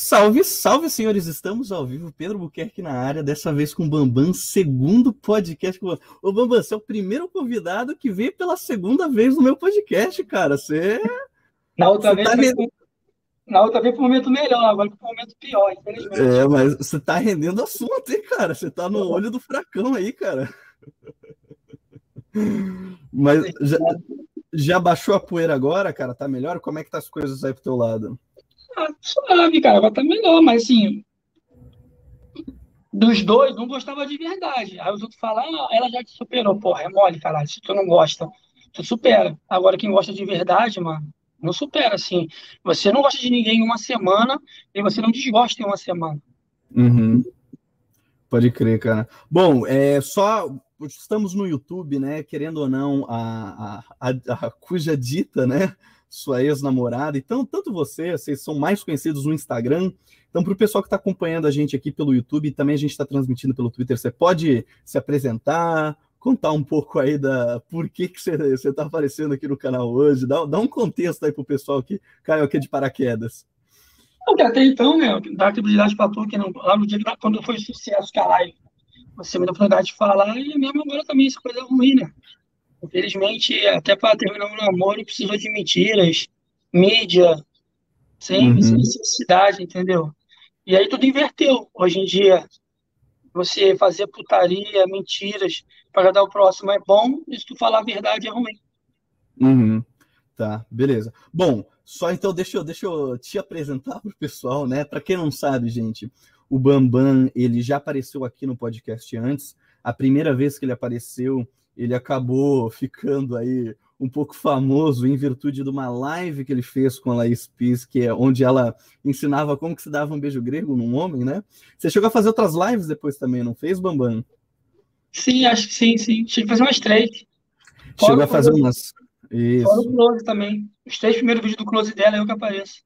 Salve, salve, senhores! Estamos ao vivo, Pedro Buquerque na área, dessa vez com o Bambam, segundo podcast. Ô, Bambam, você é o primeiro convidado que veio pela segunda vez no meu podcast, cara. Você. Na outra, você vez, tá foi... Na outra vez foi um momento melhor, agora foi um momento pior, infelizmente. É, mas você tá rendendo assunto, hein, cara? Você tá no olho do fracão aí, cara. Mas já, já baixou a poeira agora, cara? Tá melhor? Como é que tá as coisas aí pro teu lado? Ah, suave, cara, agora tá melhor, mas assim, dos dois, não gostava de verdade. Aí os outros falam, ah, ela já te superou. Porra, é mole, cara. Se tu não gosta, tu supera. Agora, quem gosta de verdade, mano, não supera, assim. Você não gosta de ninguém em uma semana e você não desgosta em uma semana. Uhum. Pode crer, cara. Bom, é só estamos no YouTube, né? Querendo ou não, a, a, a, a cuja dita, né? Sua ex-namorada. Então, tanto você, vocês são mais conhecidos no Instagram. Então, para o pessoal que está acompanhando a gente aqui pelo YouTube, também a gente está transmitindo pelo Twitter, você pode se apresentar, contar um pouco aí da por que, que você está aparecendo aqui no canal hoje, dá, dá um contexto aí para o pessoal que caiu aqui de paraquedas. Até então, né, dar credibilidade para tu, que não, lá no dia quando foi sucesso live, você me deu oportunidade de falar, e mesmo agora também, essa coisa é ruim, né? Infelizmente, até para terminar um namoro, precisou de mentiras, mídia, sem, uhum. necessidade, entendeu? E aí tudo inverteu. Hoje em dia, você fazer putaria, mentiras para dar o próximo é bom, e se tu falar a verdade é ruim. Uhum. Tá, beleza. Bom, só então deixa eu, deixa eu te apresentar para o pessoal, né? Para quem não sabe, gente, o Bambam ele já apareceu aqui no podcast antes. A primeira vez que ele apareceu, ele acabou ficando aí um pouco famoso em virtude de uma live que ele fez com a Laís Pis, que é onde ela ensinava como que se dava um beijo grego num homem, né? Você chegou a fazer outras lives depois também, não fez, Bambam? Sim, acho que sim, sim. Cheguei a fazer umas três. Chegou a fazer umas... Isso. Fora o Close também. Os três primeiros vídeos do Close dela é eu que apareço.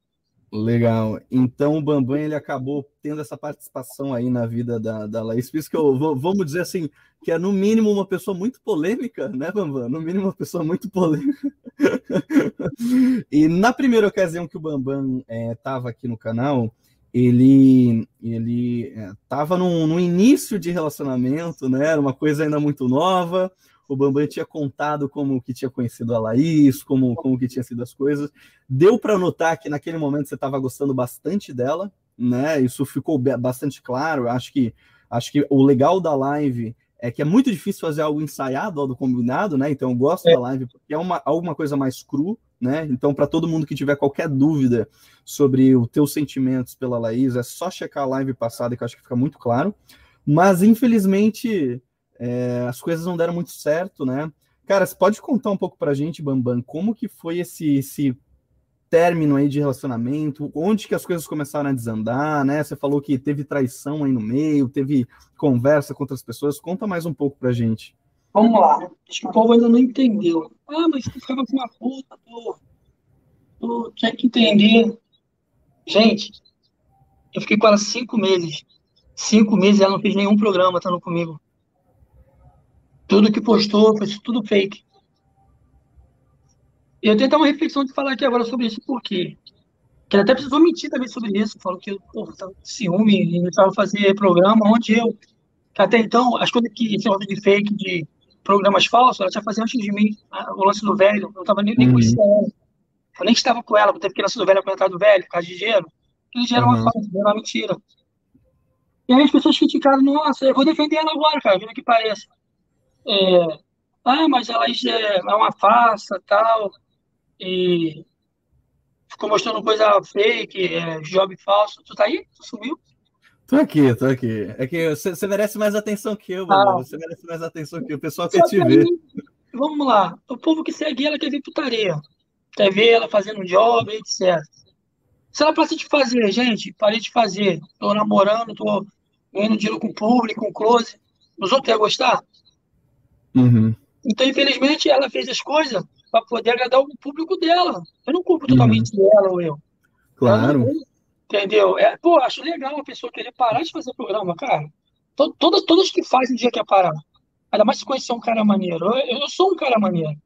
Legal. Então o Bambam ele acabou tendo essa participação aí na vida da, da Laís eu vamos dizer assim, que é no mínimo uma pessoa muito polêmica, né, Bambam? No mínimo uma pessoa muito polêmica. e na primeira ocasião que o Bambam estava é, aqui no canal, ele ele estava é, no, no início de relacionamento, né? Era uma coisa ainda muito nova o Bambam tinha contado como que tinha conhecido a Laís, como, como que tinha sido as coisas. Deu para notar que naquele momento você estava gostando bastante dela, né? Isso ficou bastante claro. Acho que acho que o legal da live é que é muito difícil fazer algo ensaiado, algo combinado, né? Então eu gosto é. da live porque é uma alguma coisa mais cru, né? Então para todo mundo que tiver qualquer dúvida sobre os teus sentimentos pela Laís, é só checar a live passada que eu acho que fica muito claro. Mas infelizmente é, as coisas não deram muito certo, né? Cara, você pode contar um pouco pra gente, Bambam, como que foi esse, esse término aí de relacionamento? Onde que as coisas começaram a desandar, né? Você falou que teve traição aí no meio, teve conversa com outras pessoas. Conta mais um pouco pra gente. Vamos lá. Acho que o povo ainda não entendeu. Ah, mas tu ficava com uma puta, tu, tu tinha que entender. Gente, eu fiquei com ela cinco meses. Cinco meses ela não fez nenhum programa estando comigo. Tudo que postou foi tudo fake. Eu tenho até uma reflexão de falar aqui agora sobre isso, porque que até precisou mentir também sobre isso. Falou que, porra, tava ciúme e estava fazer programa onde eu, até então, as coisas que esse de fake, de programas falsos, ela já fazia antes de mim, o lance do velho, eu não estava nem, nem uhum. conhecendo ela. Eu nem estava com ela, teve que lance do velho apresentar do velho, por causa de dinheiro. Aquele dinheiro uhum. uma falsa, era uma mentira. E aí as pessoas criticaram, nossa, eu vou defender ela agora, cara, vendo que pareça é, ah, mas ela é, é uma farsa, tal, e ficou mostrando coisa fake, é, job falso. Tu tá aí? Tu sumiu? Tô aqui, tô aqui. É que você, merece mais atenção que eu, ah. Você merece mais atenção que eu. O pessoal quer te ver. Vamos lá. O povo que segue ela quer ver putaria. Quer ver ela fazendo um job, etc. Se ela precisa de fazer, gente, parei de fazer. Tô namorando, tô ganhando dinheiro com o público, com close. Os outros iam gostar? Uhum. Então, infelizmente, ela fez as coisas para poder agradar o público dela. Eu não culpo totalmente uhum. dela ou eu. Claro. Não, entendeu? É, pô, acho legal a pessoa querer parar de fazer programa, cara. Todas, todas que fazem dia quer parar. Ainda mais se conhecer um cara maneiro. Eu, eu sou um cara maneiro.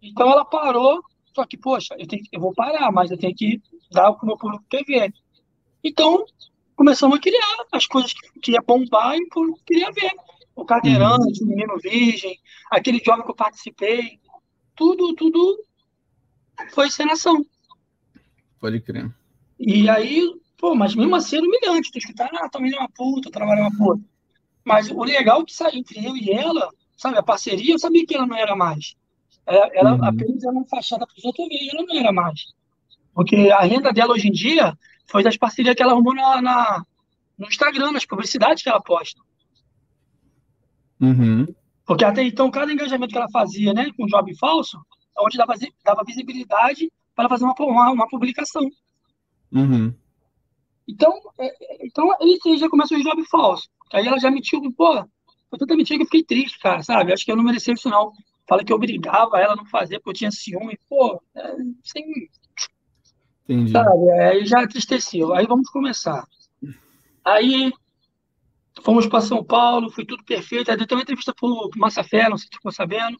Então ela parou, só que, poxa, eu, tenho, eu vou parar, mas eu tenho que dar o que o meu público quer ver. Então, começamos a criar as coisas que, que ia bombar e que eu queria ver. O Cadeirante, uhum. o Menino Virgem, aquele jovem que eu participei, tudo, tudo foi encenação. Pode crer. E aí, pô, mas mesmo assim era humilhante, tu escutar, ah, também é uma puta, trabalhar uma puta. Mas o legal é que saiu entre eu e ela, sabe, a parceria, eu sabia que ela não era mais. Ela, ela uhum. apenas era uma fachada para os outros e ela não era mais. Porque a renda dela hoje em dia foi das parcerias que ela arrumou na, na no Instagram, nas publicidades que ela posta. Uhum. Porque até então, cada engajamento que ela fazia né, com job falso, é onde dava, dava visibilidade para fazer uma, uma, uma publicação. Uhum. Então, é, é então, aí já começa o job falso. Aí ela já mentiu, pô, foi tanta mentira que eu fiquei triste, cara, sabe? Acho que eu não merecia isso, não. Fala que eu obrigava ela a não fazer porque eu tinha ciúme. Pô, é, sem. Entendi. Sabe? Aí já entristeceu. Aí vamos começar. Aí fomos para São Paulo, foi tudo perfeito. Aí deu uma entrevista pro Massafé, não sei se ficou sabendo.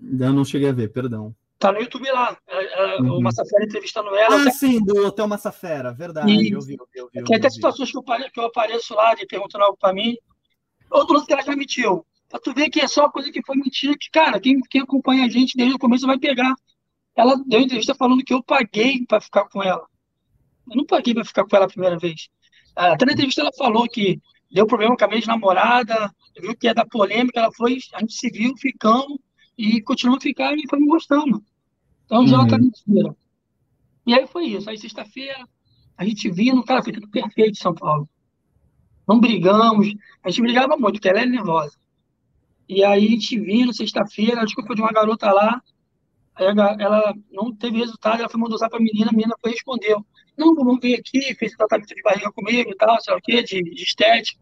Ainda não cheguei a ver, perdão. Tá no YouTube lá. Uhum. O Massafera entrevistando ela. Ah, até... sim, do Hotel Massafera, verdade. E... Eu vi, eu vi, eu vi. Tem até situações que eu, que eu apareço lá de perguntando algo para mim. Outro lance que ela já mentiu. Pra tu ver que é só coisa que foi mentira, que, cara, quem, quem acompanha a gente desde o começo vai pegar. Ela deu entrevista falando que eu paguei para ficar com ela. Eu não paguei para ficar com ela a primeira vez. Até na entrevista ela falou que deu problema com a minha ex-namorada, viu que ia dar polêmica, ela foi, a gente se viu, ficamos, e continuou a ficar e foi me gostando. Então já uhum. tá mentira. E aí foi isso. Aí sexta-feira, a gente vindo, cara, foi tudo perfeito em São Paulo. Não brigamos, a gente brigava muito, porque ela é nervosa. E aí a gente vindo, sexta-feira, desculpa de uma garota lá, ela não teve resultado, ela foi mandar usar pra menina, a menina foi respondeu. Não, vamos ver aqui, fez tratamento de barriga comigo e tal, sei lá o quê, de, de estética.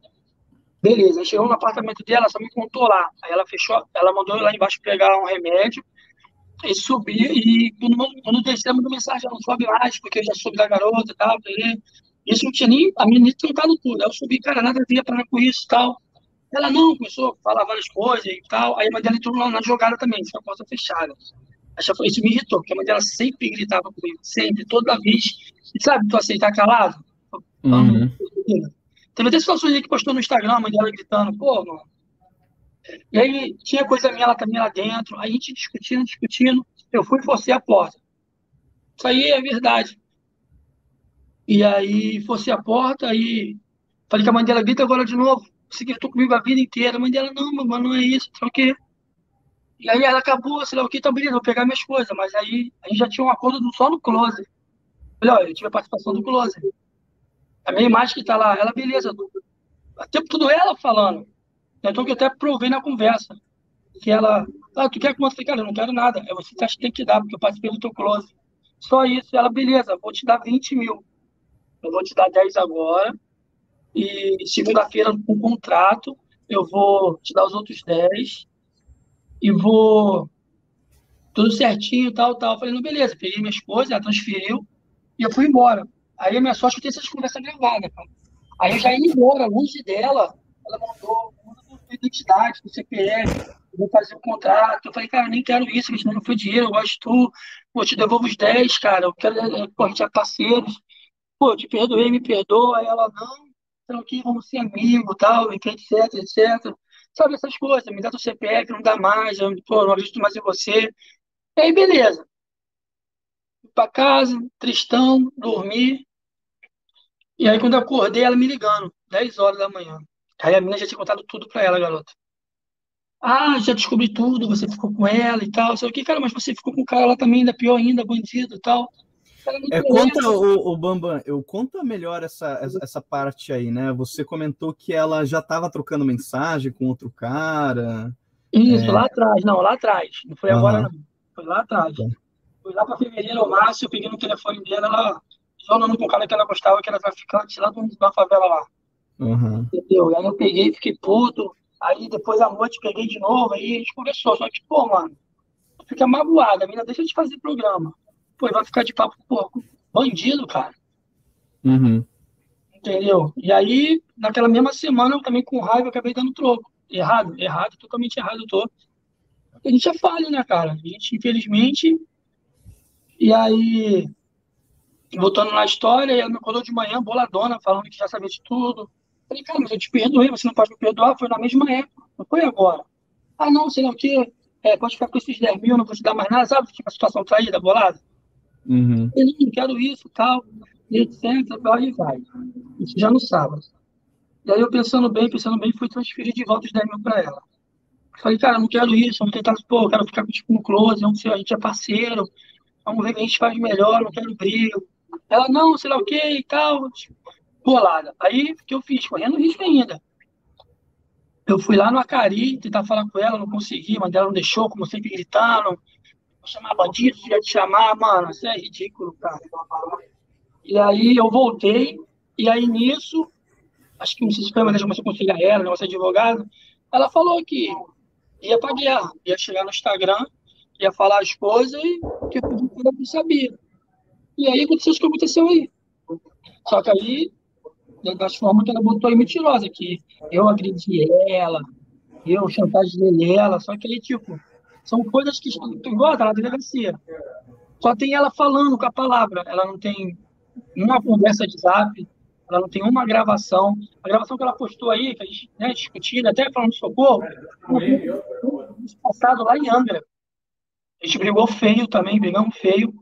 Beleza, chegou no apartamento dela, só me contou lá. Aí ela fechou, ela mandou eu lá embaixo pegar um remédio e subir. E quando, quando descemos do mensagem, não sobe mais, porque eu já soube da garota e tal. Isso não tinha nem. A menina trancado tudo. Aí eu subi, cara, nada a para com isso e tal. Ela não, começou a falar várias coisas e tal. Aí a mãe dela entrou lá na jogada também, foi a porta fechada. Isso me irritou, porque a mãe dela sempre gritava comigo, sempre, toda vez. E sabe, tu aceitar calado? Uhum. Teve até situações aí que postou no Instagram, a mãe dela gritando, pô, mano, e aí tinha coisa minha lá também lá dentro, aí a gente discutindo, discutindo, eu fui e forcei a porta. Isso aí é verdade. E aí forcei a porta, aí falei que a mãe dela grita agora de novo. Você gritou comigo a vida inteira. A mãe dela, não, mamãe, não é isso, sei o quê. E aí ela acabou, sei lá o que, tá beleza, vou pegar minhas coisas. Mas aí a gente já tinha um acordo só no close. Falei, olha, eu tive a participação do close. A minha imagem que tá lá, ela, beleza, até tudo ela falando. Então, que eu até provei na conversa. Que ela, ah, tu quer que eu cara, eu não quero nada. É você que tem que dar, porque eu participei do teu close. Só isso. Ela, beleza, vou te dar 20 mil. Eu vou te dar 10 agora. E segunda-feira, com contrato, eu vou te dar os outros 10. E vou. Tudo certinho, tal, tal. Eu falei, não, beleza. Peguei minha esposa, ela transferiu. E eu fui embora. Aí a minha sorte é ter essas conversas gravadas, cara. Aí eu já ia embora, longe dela. Ela mandou identidade, do CPF, vou fazer o contrato. Eu falei, cara, eu nem quero isso, mas não foi dinheiro, eu gosto de tu, pô, te devolvo os 10, cara, eu quero, eh, pô, a gente é parceiros, pô, eu te perdoei, me perdoa, aí ela, não, tranquilo, vamos ser amigos, tal, etc, etc. Sabe essas coisas, me dá teu CPF, não dá mais, eu, pô, não acredito mais em você. E aí, beleza. Fui pra casa, tristão, dormi. E aí, quando eu acordei, ela me ligando, 10 horas da manhã. Aí a menina já tinha contado tudo pra ela, garota. Ah, já descobri tudo, você ficou com ela e tal. Sei o que, cara, mas você ficou com o cara lá também, ainda pior ainda, bandido e tal. É, conta, o, o, Bambam, eu conta melhor essa, essa parte aí, né? Você comentou que ela já estava trocando mensagem com outro cara. Isso, é... lá atrás, não, lá atrás. Não foi uhum. agora, não. Foi lá atrás. Tá. Foi lá para fevereiro ou março, eu peguei no telefone dela, ela falando com o cara que ela gostava, que era traficante lá da favela lá. Uhum. Entendeu? E aí eu peguei, fiquei puto. Aí depois à noite peguei de novo, aí a gente conversou. Só que, pô, mano, fica magoada, a menina deixa de fazer programa. Pô, vai ficar de papo, pô, bandido, cara. Uhum. Entendeu? E aí, naquela mesma semana, eu também com raiva acabei dando troco. Errado, errado, totalmente errado eu tô. A gente é falho, né, cara? A gente, infelizmente. E aí, voltando na história, ela me acordou de manhã, boladona, falando que já sabia de tudo. Falei, cara, mas eu te perdoei, você não pode me perdoar, foi na mesma época, não foi agora. Ah, não, sei lá o quê, é, pode ficar com esses 10 mil, não vou te dar mais nada, sabe? Tipo, a situação traída, bolada. Uhum. Eu não quero isso, tal, e etc, aí vai. Isso já no sábado. E aí eu pensando bem, pensando bem, fui transferir de volta os 10 mil para ela. Falei, cara, não quero isso, vamos tentar, pô, quero ficar tipo, no close, vamos ser, a gente é parceiro, vamos ver o que a gente faz melhor, não quero briga. Ela, não, sei lá o que e tal, bolada. Aí, o que eu fiz? Correndo risco ainda. Eu fui lá no Acari tentar falar com ela, não consegui, mas ela não deixou, como sempre. Vou chamar bandido, ia te chamar, mano, isso é ridículo, cara. E aí eu voltei, e aí nisso, acho que se foi uma vez que eu ela, de advogado, ela falou que ia pra guerra, ia chegar no Instagram, ia falar as coisas e que eu não sabia. E aí aconteceu o que aconteceu aí. Só que aí, das formas que ela botou aí mentirosa, que eu agredi ela, eu chantageei ela, só que aí, tipo, são coisas que estão igual na delegacia. Só tem ela falando com a palavra, ela não tem uma conversa de zap, ela não tem uma gravação. A gravação que ela postou aí, que a gente né, discutindo, até falando de socorro, passado lá em Angra. A gente brigou feio também, brigamos feio.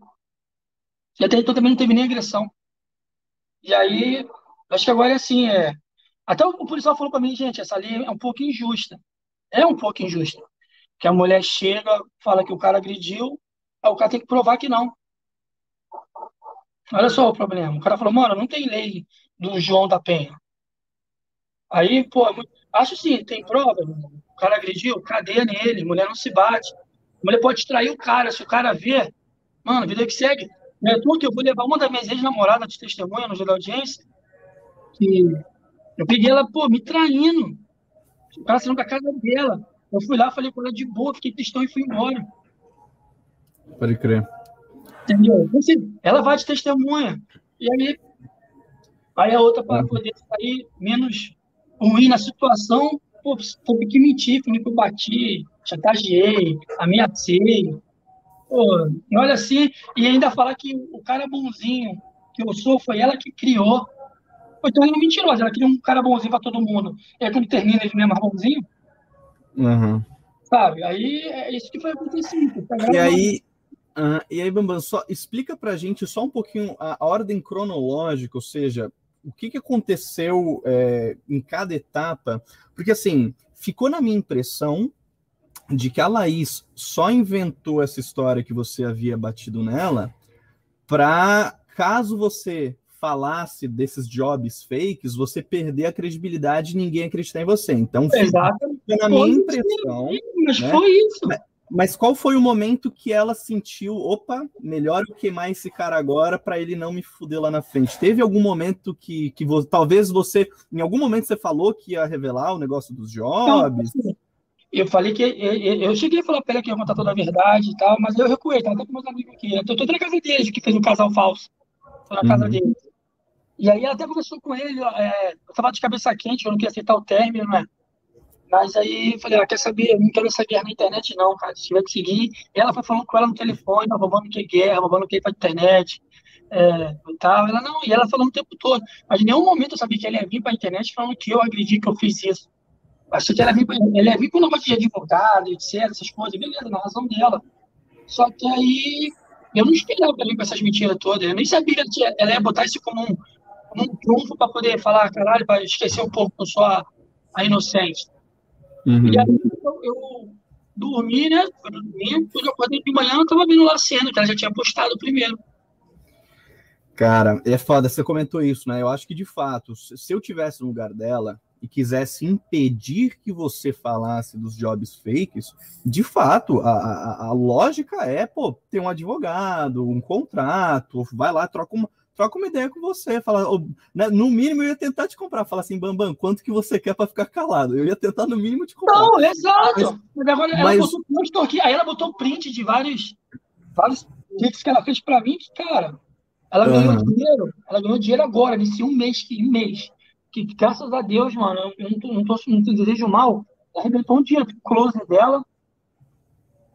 E até então também não teve nem agressão. E aí, acho que agora é assim, é. Até o policial falou para mim, gente, essa lei é um pouco injusta. É um pouco injusta. Que a mulher chega, fala que o cara agrediu, aí o cara tem que provar que não. Olha só o problema. O cara falou, mano, não tem lei do João da Penha. Aí, pô, é acho sim, tem prova. O cara agrediu, cadeia nele, mulher não se bate. A mulher pode trair o cara, se o cara ver, mano, vida que segue. É que eu vou levar uma das minhas ex-namoradas de testemunha no dia da audiência, que eu peguei ela, pô, me traindo. O cara saiu da casa dela. Eu fui lá, falei com ela de boa, fiquei cristão e fui embora. Pode crer. Entendeu? Então, assim, ela vai de testemunha. E aí, aí a outra, para poder sair menos ruim na situação, pô, teve que mentir, falei que eu bati, chantageei, ameacei. Pô, e olha assim, e ainda falar que o cara bonzinho que eu sou foi ela que criou. Então ela é mentirosa, ela criou um cara bonzinho para todo mundo. E aí quando termina ele não é mais bonzinho? Uhum. Sabe? Aí é isso que foi acontecido. Tá e aí, uh, e aí, Bambam, só explica pra gente só um pouquinho a, a ordem cronológica, ou seja, o que, que aconteceu é, em cada etapa, porque assim, ficou na minha impressão de que a Laís só inventou essa história que você havia batido nela para caso você falasse desses jobs fakes, você perder a credibilidade e ninguém acreditar em você. Então, Exato. Na minha impressão. Mas né? foi isso. Mas qual foi o momento que ela sentiu, opa, melhor eu queimar esse cara agora para ele não me fuder lá na frente? Teve algum momento que, que talvez você, em algum momento você falou que ia revelar o negócio dos jobs? Não, eu falei que eu, eu cheguei a falar para ela que ia contar toda a verdade e tal, mas eu recuei, tava até com meus amigos aqui. Eu tô, tô na casa deles, que fez um casal falso. Tô na casa uhum. deles. E aí ela até conversou com ele, é, eu tava de cabeça quente, eu não queria aceitar o término, né? Mas aí eu falei, ah, quer saber? Eu não quero essa guerra na internet, não, cara. Se tiver que seguir. Ela foi falando com ela no telefone, roubando que é guerra, roubando que é pra internet. É, e tal. Ela não, e ela falando o tempo todo. Mas em nenhum momento eu sabia que ela ia vir pra internet falando que eu agredi, que eu fiz isso. Achei que ela ia vir, ela ia vir com negócio de advogado, etc, essas coisas, beleza, na razão dela. Só que aí eu não esperava ela vir com essas mentiras todas. Eu nem sabia que ela ia botar isso como um, como um trunfo para poder falar, caralho, para esquecer um pouco que eu sou a. Uhum. E aí eu, eu dormi, né? Eu dormi, quando eu acordei de manhã, eu tava vendo lá a cena, que ela já tinha postado primeiro. Cara, é foda, você comentou isso, né? Eu acho que de fato, se eu tivesse no lugar dela e quisesse impedir que você falasse dos jobs fakes, de fato, a, a, a lógica é, pô, ter um advogado, um contrato, vai lá, troca uma, troca uma ideia com você, fala, né, no mínimo eu ia tentar te comprar, fala assim, Bambam, quanto que você quer para ficar calado? Eu ia tentar no mínimo te comprar. Não, exato. Mas, agora ela mas... botou aqui, aí ela botou print de vários vários tweets que ela fez para mim, que cara, ela ganhou uhum. dinheiro, ela ganhou dinheiro agora, nesse um mês, que um mês, que graças a Deus, mano, eu não tô, não tô, não desejo mal, ela arrebentou um dinheiro, close dela,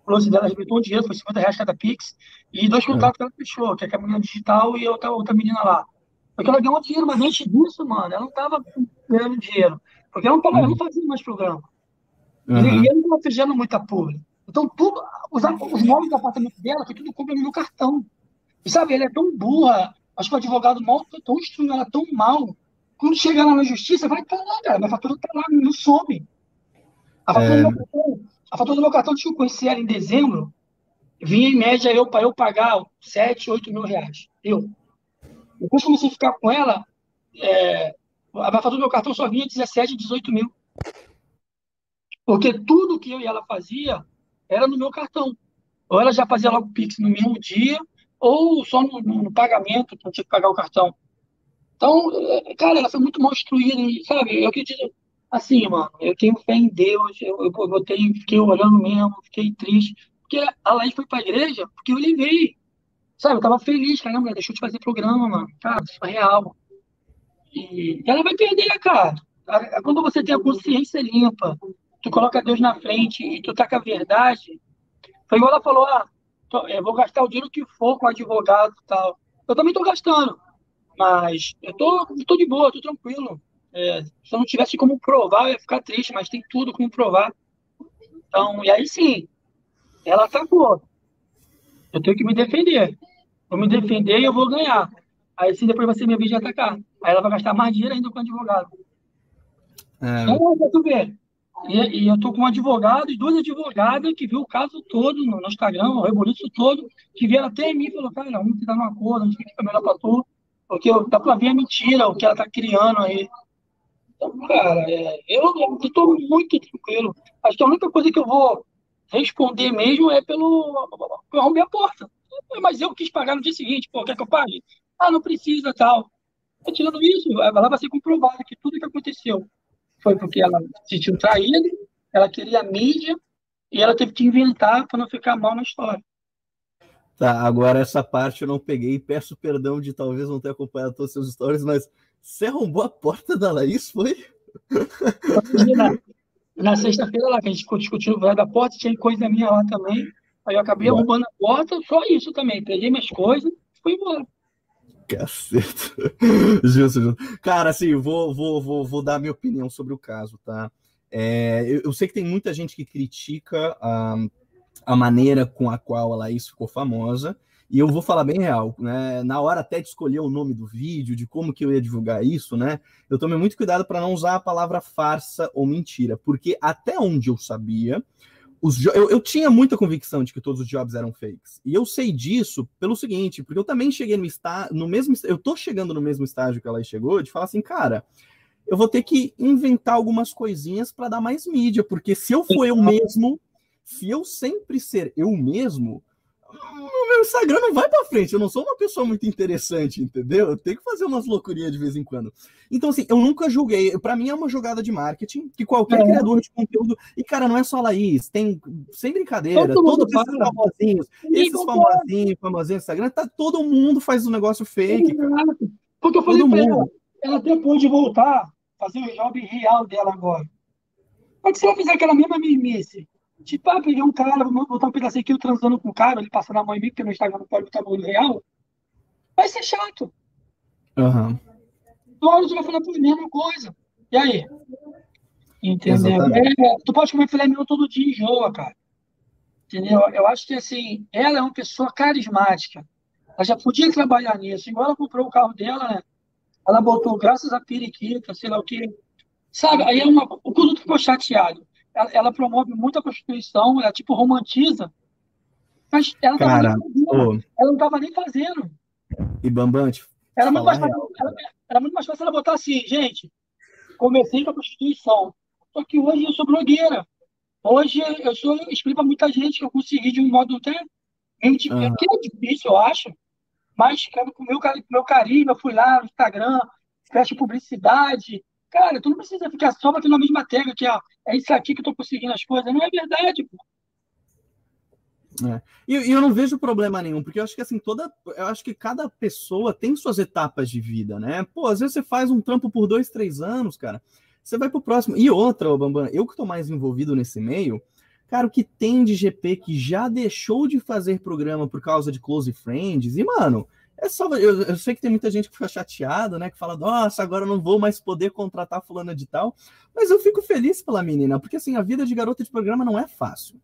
falou assim, ela arrebentou o dinheiro, foi 50 reais cada Pix, e dois contratos que ela fechou, que é a menina digital e outra, outra menina lá. Porque ela ganhou dinheiro, mas antes disso, mano, ela não tava ganhando dinheiro. Porque ela não, tava, ela não fazia mais programa. Uhum. E, ela não estava fechando muita publi. Então, tudo, os, os nomes do apartamento dela foi tudo compra no cartão. E sabe, ela é tão burra, acho que o advogado mal, tão instruindo ela tão mal. Quando chegar lá na justiça, vai estar lá, cara. Minha fatura tá lá, não some. A fatura, é... cartão, a fatura do meu cartão, deixa eu conhecer ela em dezembro, vinha em média eu para eu pagar 7, 8 mil reais. Eu. Depois comecei a ficar com ela, é, a fatura do meu cartão só vinha 17, 18 mil. Porque tudo que eu e ela fazia era no meu cartão. Ou ela já fazia logo o Pix no mesmo dia, ou só no, no, no pagamento, que eu tinha que pagar o cartão. Então, é, cara, ela foi muito mal instruída, sabe? Eu acredito, assim, mano, eu tenho fé em Deus, eu, eu, fiquei olhando mesmo, fiquei triste, porque a Laís foi pra igreja porque eu levei, sabe? Eu tava feliz, caramba, deixa eu te fazer programa, mano, cara, isso é real. E ela vai perder, cara. Quando você tem a consciência limpa, tu coloca Deus na frente e tu tá com a verdade. Foi igual ela falou, ah, tô, eu vou gastar o dinheiro que for com advogado e tal. Eu também tô gastando, mas eu tô, tô de boa, tô tranquilo. É, se eu não tivesse como provar, eu ia ficar triste, mas tem tudo como provar. Então, e aí sim, ela atacou. Eu tenho que me defender. Vou me defender e eu vou ganhar. Aí sim, depois vai ser minha vez de atacar. Aí ela vai gastar mais dinheiro ainda com o advogado. É. Então, pra tu ver, e, e eu estou com um advogado e duas advogadas que viu o caso todo no, no Instagram, o rebuliço todo, que vieram até mim e falaram, cara, vamos tentar num acordo, a gente fica melhor para tu, porque dá para ver a mentira, o que ela está criando aí. Então, cara, é, eu estou muito tranquilo. Acho que a única coisa que eu vou responder mesmo é pelo. Eu arrumei a porta. Mas eu quis pagar no dia seguinte, pô, quer que eu pague? Ah, não precisa, tal. Tirando isso, ela vai ser comprovada que tudo que aconteceu foi porque ela se sentiu traída, ela queria mídia e ela teve que inventar para não ficar mal na história. Tá, agora essa parte eu não peguei. Peço perdão de talvez não ter acompanhado todas as suas histórias, mas você arrombou a porta da Laís, foi? Na, sexta-feira lá, que a gente ficou discutindo o da porta, tinha coisa minha lá também. Aí eu acabei arrombando a porta, só isso também. Peguei minhas coisas e fui embora. Caceta. justo, justo. Cara, assim, vou, vou, vou, vou dar minha opinião sobre o caso, tá? É, eu, eu, sei que tem muita gente que critica a, a maneira com a qual a Laís ficou famosa, e eu vou falar bem real, né? Na hora até de escolher o nome do vídeo, de como que eu ia divulgar isso, né? Eu tomei muito cuidado para não usar a palavra farsa ou mentira, porque até onde eu sabia, os eu, eu tinha muita convicção de que todos os jobs eram fakes. E eu sei disso pelo seguinte, porque eu também cheguei no, está, no mesmo. Eu tô chegando no mesmo estágio que ela chegou, de falar assim, cara, eu vou ter que inventar algumas coisinhas para dar mais mídia, porque se eu for eu mesmo, se eu sempre ser eu mesmo, o meu Instagram não vai para frente. Eu não sou uma pessoa muito interessante, entendeu? Eu tenho que fazer umas loucurinhas de vez em quando. Então, assim, eu nunca julguei. Para mim é uma jogada de marketing que qualquer é. criador de conteúdo. E, cara, não é só a Laís, tem, sem brincadeira, todo todos esses famosinhos, esses famosinhos, famosinhos Instagram, tá, todo mundo faz um negócio fake, cara. Porque eu falei todo mundo. ela, ela até pode voltar, fazer o job real dela agora. Mas se ela fizer aquela mesma mimice, Tipo, ah, peguei um cara, vou botar um pedacinho aqui, eu transando com o cara, ele passando a mão em mim, porque no Instagram não pode botar a no real. Vai ser chato. Aham. Uhum. Todos vai falar por mesma coisa. E aí? Entendeu? É, tu pode comer filé mignon todo dia enjoa, cara. Entendeu? Eu acho que, assim, ela é uma pessoa carismática. Ela já podia trabalhar nisso. Igual ela comprou o carro dela, né? Ela botou, graças a periquita, sei lá o que. Sabe? Aí é uma, o produto ficou chateado ela, ela, promove muito a prostituição, ela tipo romantiza. Mas ela, Cara, ela não estava nem fazendo. E Bambante. Era muito, mais fácil, ela, era muito mais fácil ela botar assim, gente, comecei com a prostituição. Só que hoje eu sou blogueira. Hoje eu sou, explico para muita gente que eu consegui de um modo até de, uhum. que é difícil, eu acho. Mas com o meu, meu carinho, eu fui lá no Instagram, fecho publicidade, Cara, tu não precisa ficar só batendo na mesma tecla que ó, é isso aqui que eu tô conseguindo as coisas. Não é verdade, pô. É. E, e, eu não vejo problema nenhum, porque eu acho que assim, toda. Eu acho que cada pessoa tem suas etapas de vida, né? Pô, às vezes você faz um trampo por dois, três anos, cara. Você vai pro próximo. E outra, ô Bambam, eu que tô mais envolvido nesse meio, Cara, o que tem de GP que já deixou de fazer programa por causa de Close Friends? E, mano, é só. Eu, eu, sei que tem muita gente que fica chateada, né? Que fala, nossa, agora eu não vou mais poder contratar fulana de tal. Mas eu fico feliz pela menina, porque assim, a vida de garota de programa não é fácil.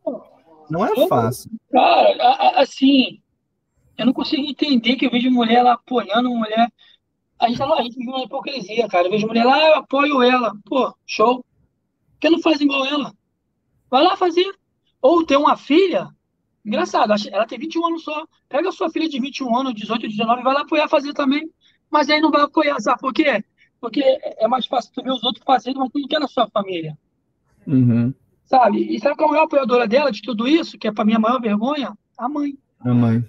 Não é fácil. Cara, assim, eu não consigo entender que eu vejo mulher lá apoiando mulher. A gente, tá, a gente vive uma hipocrisia, cara. Eu vejo mulher lá, eu apoio ela. Pô, show. Por que não faz igual ela? Vai lá fazer. Ou ter uma filha. Engraçado, ela tem 21 anos só. Pega a sua filha de 21 anos, 18, 19, vai lá apoiar fazer também. Mas aí não vai apoiar, sabe por quê? Porque é mais fácil tu ver os outros fazendo, mas tu não quer na sua família. Uhum. Sabe? E sabe qual é a maior apoiadora dela de tudo isso? Que é pra mim a maior vergonha? A mãe. A mãe.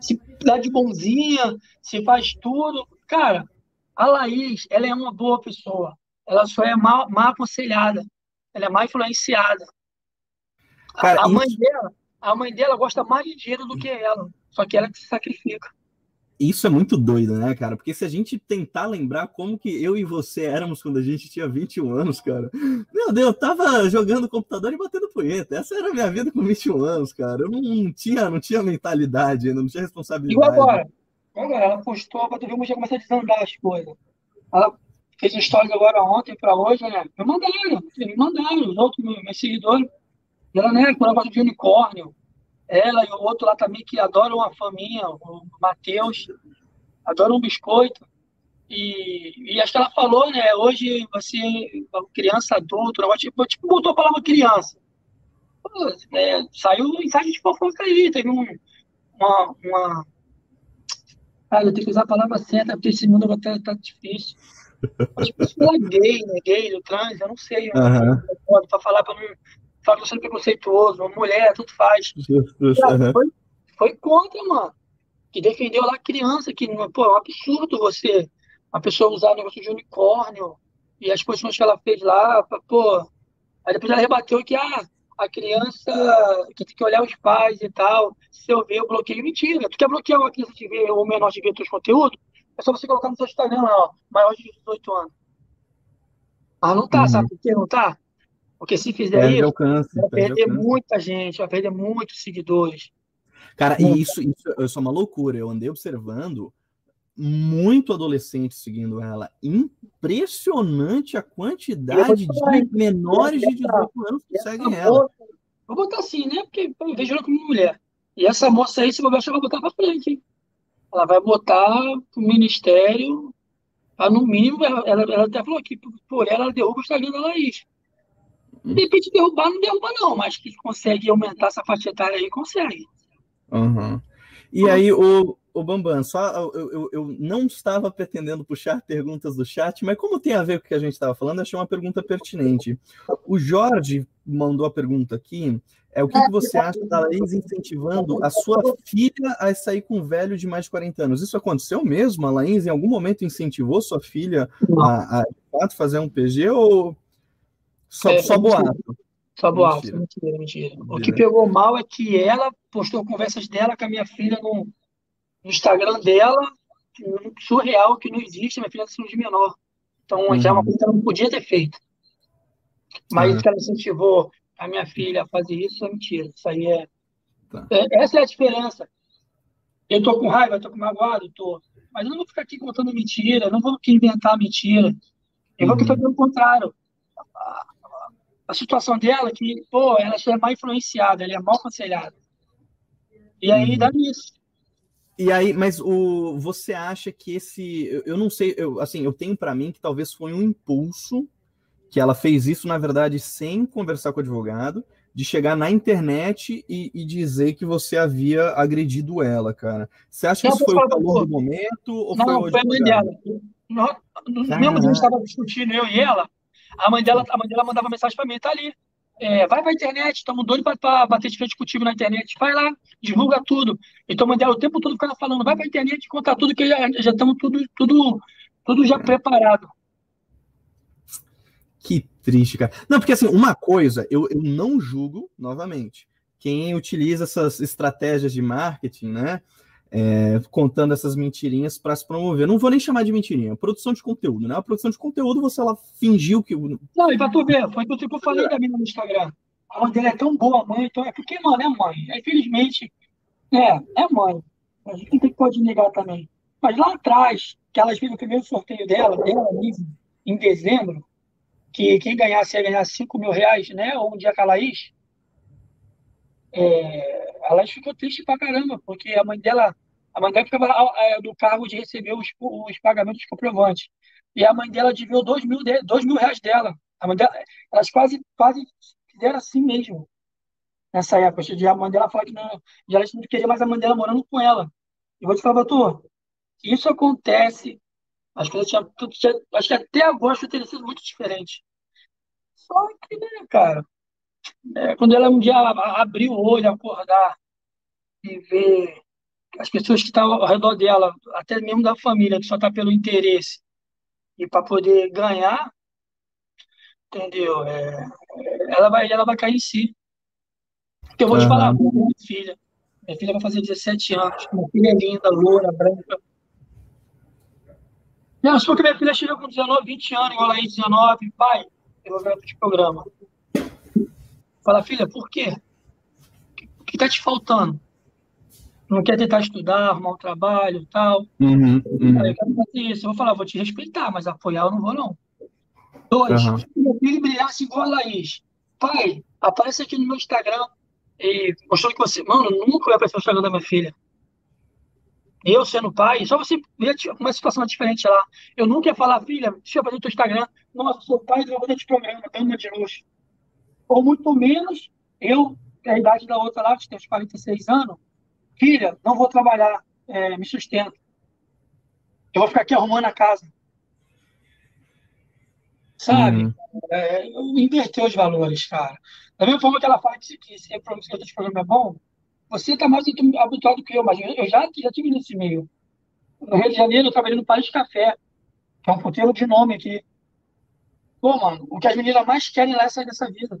Se dá de bonzinha, se faz tudo. Cara, a Laís, ela é uma boa pessoa. Ela só é mal, mal aconselhada. Ela é mal influenciada. Cara, a, mãe isso... dela, a mãe dela gosta mais de dinheiro do que ela. Só que ela que se sacrifica. Isso é muito doido, né, cara? Porque se a gente tentar lembrar como que eu e você éramos quando a gente tinha 21 anos, cara. Meu Deus, eu tava jogando computador e batendo punheta. Essa era a minha vida com 21 anos, cara. Eu não tinha, não tinha mentalidade ainda, não tinha responsabilidade. E agora? Agora, ela postou pra tu ver como já começar a desandar as coisas. Ela fez stories agora ontem pra hoje, né? Me mandaram, me mandaram, os outros meus seguidores. Ela, né, com o negócio de unicórnio. Ela e o outro lá também que adoram a faminha, o Matheus, adoram um biscoito. E, e acho que ela falou, né? Hoje você, criança, adulto, negócio, tipo, tipo, botou a palavra criança. Pô, é, saiu mensagem de fofoca aí, teve um, uma, uma. Ah, eu tenho que usar a palavra certa, porque esse mundo tá, tá difícil. Tipo, se gay, né? Gay, do trans, eu não sei. Uhum. Para falar para não fala que eu sou preconceituoso, uma mulher, tudo faz. Cara, foi, foi contra, mano. Que defendeu lá a criança, que pô, é um absurdo você, uma pessoa usar o negócio de unicórnio e as posições que ela fez lá, pô. Aí depois ela rebateu que ah, a criança que tem que olhar os pais e tal, se eu ver, eu bloqueio. Mentira, tu quer bloquear uma criança de ver ou menor de ver teus conteúdos? É só você colocar no seu Instagram lá, ó, maior de 18 anos. Ah, não tá, uhum. sabe por que não tá? Porque se fizer perde isso, alcance, vai perder alcance. muita gente, vai perder muitos seguidores. Cara, e isso, isso, isso é uma loucura. Eu andei observando muito adolescente seguindo ela. Impressionante a quantidade de menores de 18 anos que seguem ela. Vou botar assim, né? Porque eu vejo ela como mulher. E essa moça aí, se eu vai botar pra frente, hein? Ela vai botar pro ministério, pra, no mínimo, ela, ela, ela até falou que por ela, ela derruba o Instagram da Laís. De repente derrubar não derruba, não, mas que consegue aumentar essa faixa etária aí, consegue. Uhum. E aí, o, o Bambam, só eu, eu, eu, não estava pretendendo puxar perguntas do chat, mas como tem a ver com o que a gente estava falando, achei uma pergunta pertinente. O Jorge mandou a pergunta aqui: é o que, que você acha da lei incentivando a sua filha a sair com um velho de mais de 40 anos? Isso aconteceu mesmo? A Laís em algum momento incentivou sua filha a, a fazer um PG ou só, é, só boato. Só boato, mentira. mentira, mentira. O que pegou mal é que ela postou conversas dela com a minha filha no, no Instagram dela, surreal, que não existe, minha filha é de menor. Então, uhum. já é uma coisa que ela não podia ter feito. Mas uhum. que ela incentivou a minha filha a fazer isso é mentira. Isso aí é... Tá. é essa é a diferença. Eu tô com raiva, eu tô com magoado, tô. Mas eu não vou ficar aqui contando mentira, não vou aqui inventar mentira. Eu uhum. vou fazer o contrário a situação dela que, pô, ela é mal influenciada, ela é mal aconselhada. E aí uhum. dá nisso. E aí, mas o você acha que esse, eu, eu não sei, eu, assim, eu tenho para mim que talvez foi um impulso que ela fez isso na verdade sem conversar com o advogado, de chegar na internet e, e dizer que você havia agredido ela, cara. Você acha que isso foi o calor do momento ou não, foi, foi a mãe dela. Nós, mesmo a gente estava discutindo eu e ela, a mãe dela, a mãe dela mandava mensagem para mim, tá ali. É, vai pra internet, estamos doidos para bater de frente contigo na internet. Vai lá, divulga tudo. Então, a mãe dela o tempo todo ficava falando, vai pra internet contar tudo, que já estamos tudo, tudo, tudo já preparado. Que triste, cara. Não, porque assim, uma coisa, eu, eu não julgo, novamente, quem utiliza essas estratégias de marketing, né? É, contando essas mentirinhas para se promover. Não vou nem chamar de mentirinha, produção de conteúdo, né? A produção de conteúdo você ela fingiu que. Não, e para tu ver, foi o que eu falei da minha no Instagram. a mãe dela é tão boa, mãe, então é porque, mano, é mãe. Infelizmente, é, é mãe. A gente não tem que pode negar também. Mas lá atrás, que elas viram o primeiro sorteio dela, dela em dezembro, que quem ganhasse ia ganhar 5 mil reais, né? Ou um dia com a Laís, é, a Laís ficou triste pra caramba, porque a mãe dela, a mãe dela ficava é, do cargo de receber os, os pagamentos comprovantes. E a mãe dela deveu 2 mil, de, dois mil reais dela. A mãe dela. Elas quase, quase fizeram assim mesmo. Nessa época. A mãe dela falar que não, ela não queria mais a mãe dela morando com ela. E vou te falar, doutor, isso acontece. Coisas tinham, tinha, acho que até agosto teria sido muito diferente. Só que, né, cara, é, quando ela um dia abriu o olho, acordar e ver as pessoas que estavam ao redor dela, até mesmo da família, que só está pelo interesse, e para poder ganhar, entendeu? É, ela, vai, ela vai cair em si. Porque eu vou uhum. te falar, minha filha, minha filha vai fazer 17 anos, minha filha é linda, loura, branca. Não, for que minha filha chega com 19, 20 anos, igual aí, 19, pai, eu vou ver outro programa. Fala, filha, por quê? O que está te faltando? Não quer tentar estudar, arrumar um trabalho e tal? Uhum, uhum. Eu quero fazer isso. Eu vou falar, vou te respeitar, mas apoiar eu não vou, não. Dois, uhum. meu filho brilhasse igual a Laís. Pai, aparece aqui no meu Instagram e mostrou que você. Mano, nunca vai aparecer no Instagram da minha filha. Eu sendo pai, só você ver uma situação diferente lá. Eu nunca ia falar, filha, deixa eu fazer o teu Instagram. Nossa, sou pai do de programa, dama de luxo. Ou muito menos, eu, que é a idade da outra lá, que tem uns 46 anos, filha, não vou trabalhar, é, me sustento. Eu vou ficar aqui arrumando a casa. Sabe? Uhum. É, inverter os valores, cara. Da mesma forma que ela fala que, que esse, esse programa é bom, você está mais habituado que eu, mas eu já, já tive nesse meio. No Rio de Janeiro, eu trabalhei no País Café, que é um puteiro de nome aqui. Pô, mano, o que as meninas mais querem lá é sair dessa vida.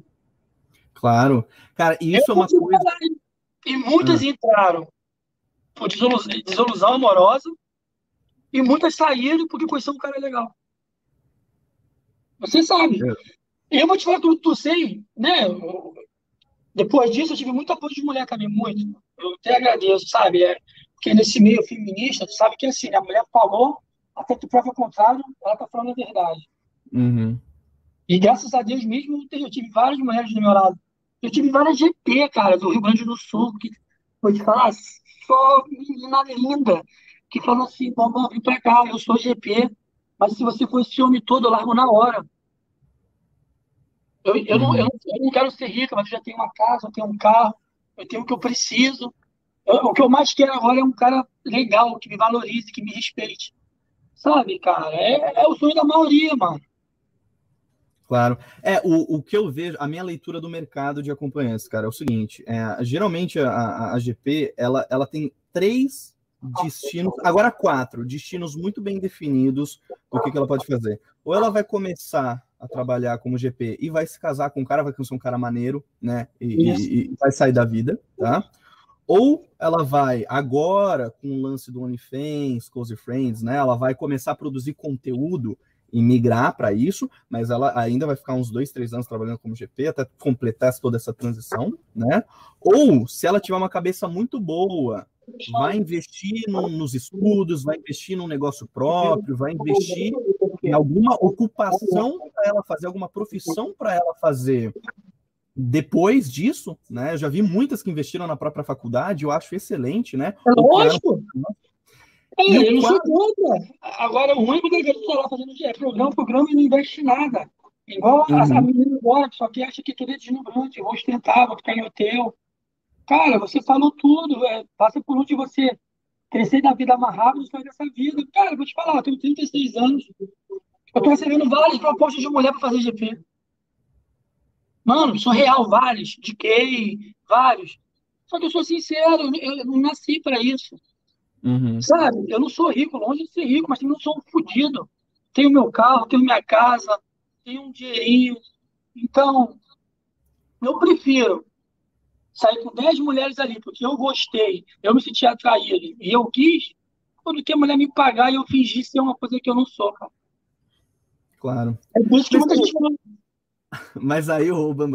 Claro. Cara, isso eu é uma coisa. E muitas ah. entraram por desilusão, amorosa e muitas saíram porque conheceram um cara legal. Você sabe. É. Eu vou te falar que eu, tu sei, né? Depois disso, eu tive muito apoio de mulher também, muito. Eu até agradeço, sabe? É, porque nesse meio feminista, tu sabe que assim, a mulher falou, até que prova o contrário, ela tá falando a verdade. Uhum. E graças a Deus mesmo, eu tive várias mulheres do meu lado. Eu tive várias GP, cara, do Rio Grande do Sul, que vou te falar, só menina linda, que falou assim, vamos vir pra cá, eu sou GP, mas se você for esse homem todo, eu largo na hora. Eu, eu, não, eu, eu, não, quero ser rica, mas eu já tenho uma casa, eu tenho um carro, eu tenho o que eu preciso. Eu, o que eu mais quero agora é um cara legal, que me valorize, que me respeite. Sabe, cara? É, é o sonho da maioria, mano. Claro. É, o, o que eu vejo, a minha leitura do mercado de acompanhantes, cara, é o seguinte: é, geralmente a, a, a, GP ela, ela tem três destinos, agora quatro, destinos muito bem definidos do que, que ela pode fazer. Ou ela vai começar a trabalhar como GP e vai se casar com um cara, vai conhecer um cara maneiro, né? E, e, e vai sair da vida, tá? Ou ela vai agora com o lance do OnlyFans, Close Friends, né? Ela vai começar a produzir conteúdo e migrar para isso, mas ela ainda vai ficar uns dois, três anos trabalhando como GP até completar toda essa transição, né? Ou se ela tiver uma cabeça muito boa, vai investir no, nos estudos, vai investir num negócio próprio, vai investir em alguma ocupação para ela fazer, alguma profissão para ela fazer. Depois disso, né? Eu já vi muitas que investiram na própria faculdade, eu acho excelente, né? É lógico. É, eu não sou contra. Agora, o único que ele está lá fazendo é programa, programa e não investe nada. Igual uhum. a, menina agora, só que acha que tudo é deslumbrante, vou ostentar, vou ficar em hotel. Cara, você falou tudo, é, passa por onde você crescer na vida mais rápido, sai dessa vida. Cara, vou te falar, eu tenho 36 anos, eu tô recebendo várias propostas de mulher para fazer GP. Mano, sou real, vários, de gay, vários. Só que eu sou sincero, eu, eu não nasci para isso. Uhum. Sabe? Eu não sou rico, longe de ser rico, mas também não sou um fodido. Tenho meu carro, tenho minha casa, tenho um dinheirinho. Então, eu prefiro sair com 10 mulheres ali, porque eu gostei, eu me senti atraído e eu quis, quando que a mulher me pagar e eu fingir ser uma coisa que eu não sou, cara. Claro. É por isso que muita gente fala, Mas aí,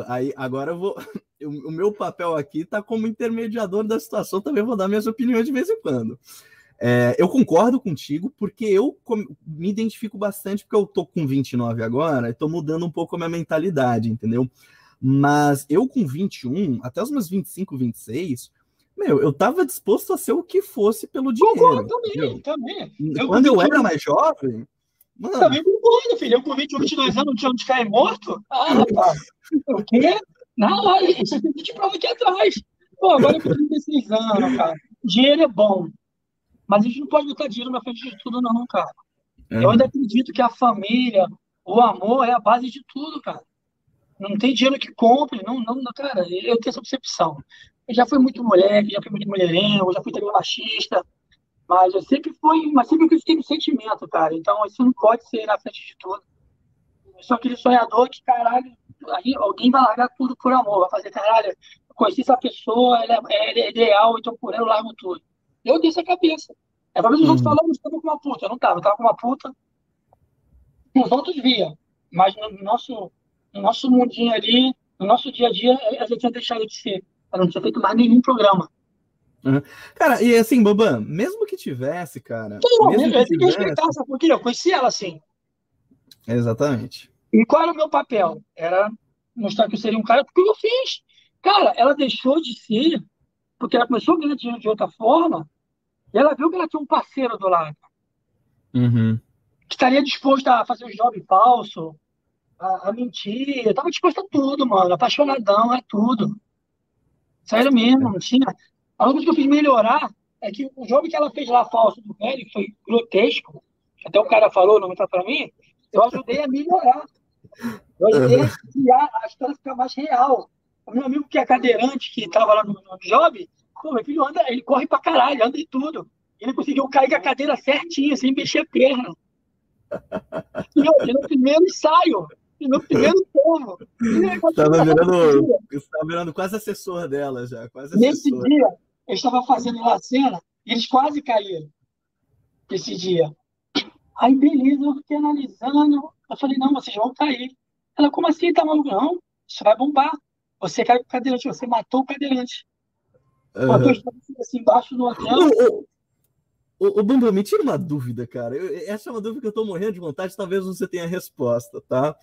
aí agora eu vou. O meu papel aqui tá como intermediador da situação, também vou dar minhas opiniões de vez em quando. É, eu concordo contigo, porque eu me identifico bastante, porque eu tô com 29 agora, e tô mudando um pouco a minha mentalidade, entendeu? Mas eu com 21, até os meus 25, 26, meu, eu tava disposto a ser o que fosse pelo dinheiro. Concordo também, também. Eu, Quando eu era mais jovem, Mano. Também concordo, filho. Eu com 21, 22 anos não tinha onde cair morto. Ah, rapaz. O quê? Na hora, isso aqui te prova aqui atrás. Pô, agora eu com 36 anos, cara. Dinheiro é bom. Mas a gente não pode botar dinheiro na frente de tudo, não, cara. É. Eu ainda acredito que a família, o amor é a base de tudo, cara. Não tem dinheiro que compre, não, não, cara. Eu tenho essa percepção. Eu já fui muito moleque, já fui muito mulherengo, já fui também machista. Mas eu sempre fui, mas sempre acreditei no sentimento, cara. Então isso não pode ser na frente de tudo. Eu sou aquele sonhador que, caralho, aí alguém vai largar tudo por amor, vai fazer, caralho, eu conheci essa pessoa, ela é, ela é ideal, então por ela eu largo tudo. Eu dei essa cabeça. É talvez os outros uhum. falando, eu estava com uma puta. Eu não estava, eu estava com uma puta. Os outros via. Mas no nosso, no nosso mundinho ali, no nosso dia a dia, a gente tinha deixado de ser. Eu não tinha feito mais nenhum programa. Uhum. Cara, e assim, Boban, mesmo que tivesse, cara. Não, mesmo eu tenho que respeitar, sabe por quê? Eu conheci ela assim. Exatamente. E qual era o meu papel? Era mostrar que eu seria um cara, porque eu fiz. Cara, ela deixou de ser, porque ela começou a ganhar dinheiro de outra forma, e ela viu que ela tinha um parceiro do lado. Uhum. Que estaria disposto a fazer um job falso, a, a mentir. Eu tava disposto a tudo, mano. Apaixonadão, a tudo. Sério mesmo, não tinha. A única coisa que eu fiz melhorar é que o jogo que ela fez lá falso do velho foi grotesco. Até o cara falou, não está para mim. Eu ajudei a melhorar. Eu ajudei a criar a história ficar mais real. O meu amigo que é cadeirante, que estava lá no, no job, pô, meu filho anda, ele corre pra caralho, anda de tudo. Ele conseguiu cair com a cadeira certinha, sem mexer a perna. E eu, no primeiro ensaio, no primeiro povo. Estava virando, estava virando quase assessor dela já. Quase Nesse dia, eu estava fazendo lá a cena, e eles quase caíram esse dia. Aí, beleza, eu fiquei analisando. Eu falei, não, vocês vão cair. Ela, como assim, tá maluco? Não, isso vai bombar. Você caiu com o cadeirante, você matou o cadeirante. Uhum. Matou assim, embaixo do hotel. Ô, ô, me tira uma dúvida, cara. Eu, essa é uma dúvida que eu tô morrendo de vontade, talvez você tenha a resposta, tá?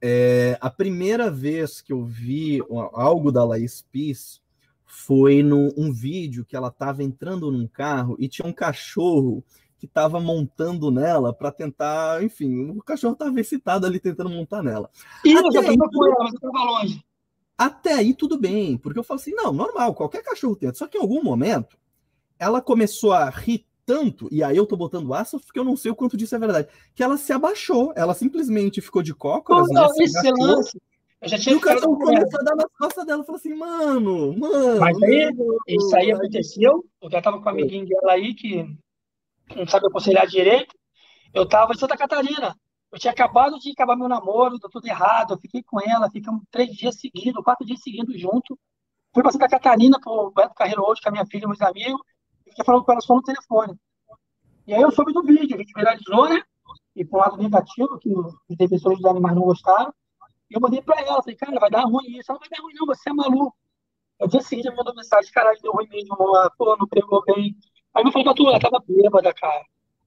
É, a primeira vez que eu vi algo da Laís Peace foi num um vídeo que ela estava entrando num carro e tinha um cachorro que estava montando nela para tentar, enfim, o cachorro estava excitado ali tentando montar nela. E até, aí, tudo... longe. até aí tudo bem, porque eu falo assim, não, normal, qualquer cachorro tenta. Só que em algum momento ela começou a rir tanto, e aí eu tô botando aço porque eu não sei o quanto disso é verdade, que ela se abaixou, ela simplesmente ficou de cócoras, né? Esse lance, eu já tinha e o cara começou a dar nas costas dela, falou assim, mano, mano. Mas aí, isso aí aconteceu, eu já tava com a amiguinha dela aí, que não sabe aconselhar direito, eu tava em Santa Catarina, eu tinha acabado de acabar meu namoro, deu tudo errado, eu fiquei com ela, ficamos três dias seguidos, quatro dias seguidos junto, fui pra Santa Catarina, pro Beto Carreiro hoje, com a minha filha e meus amigos, fiquei falando com ela só no telefone. E aí eu soube do vídeo, a gente viralizou, né? E um lado negativo, que os defensores dos animais não gostaram. E eu mandei pra ela, falei, cara, vai dar ruim isso. Ela vai dar ruim, não, você é maluco. No dia seguinte, ela mandou mensagem, caralho, deu ruim mesmo, ela, pô, não pegou bem. Aí falei pra tu, ela tava bêbada, cara.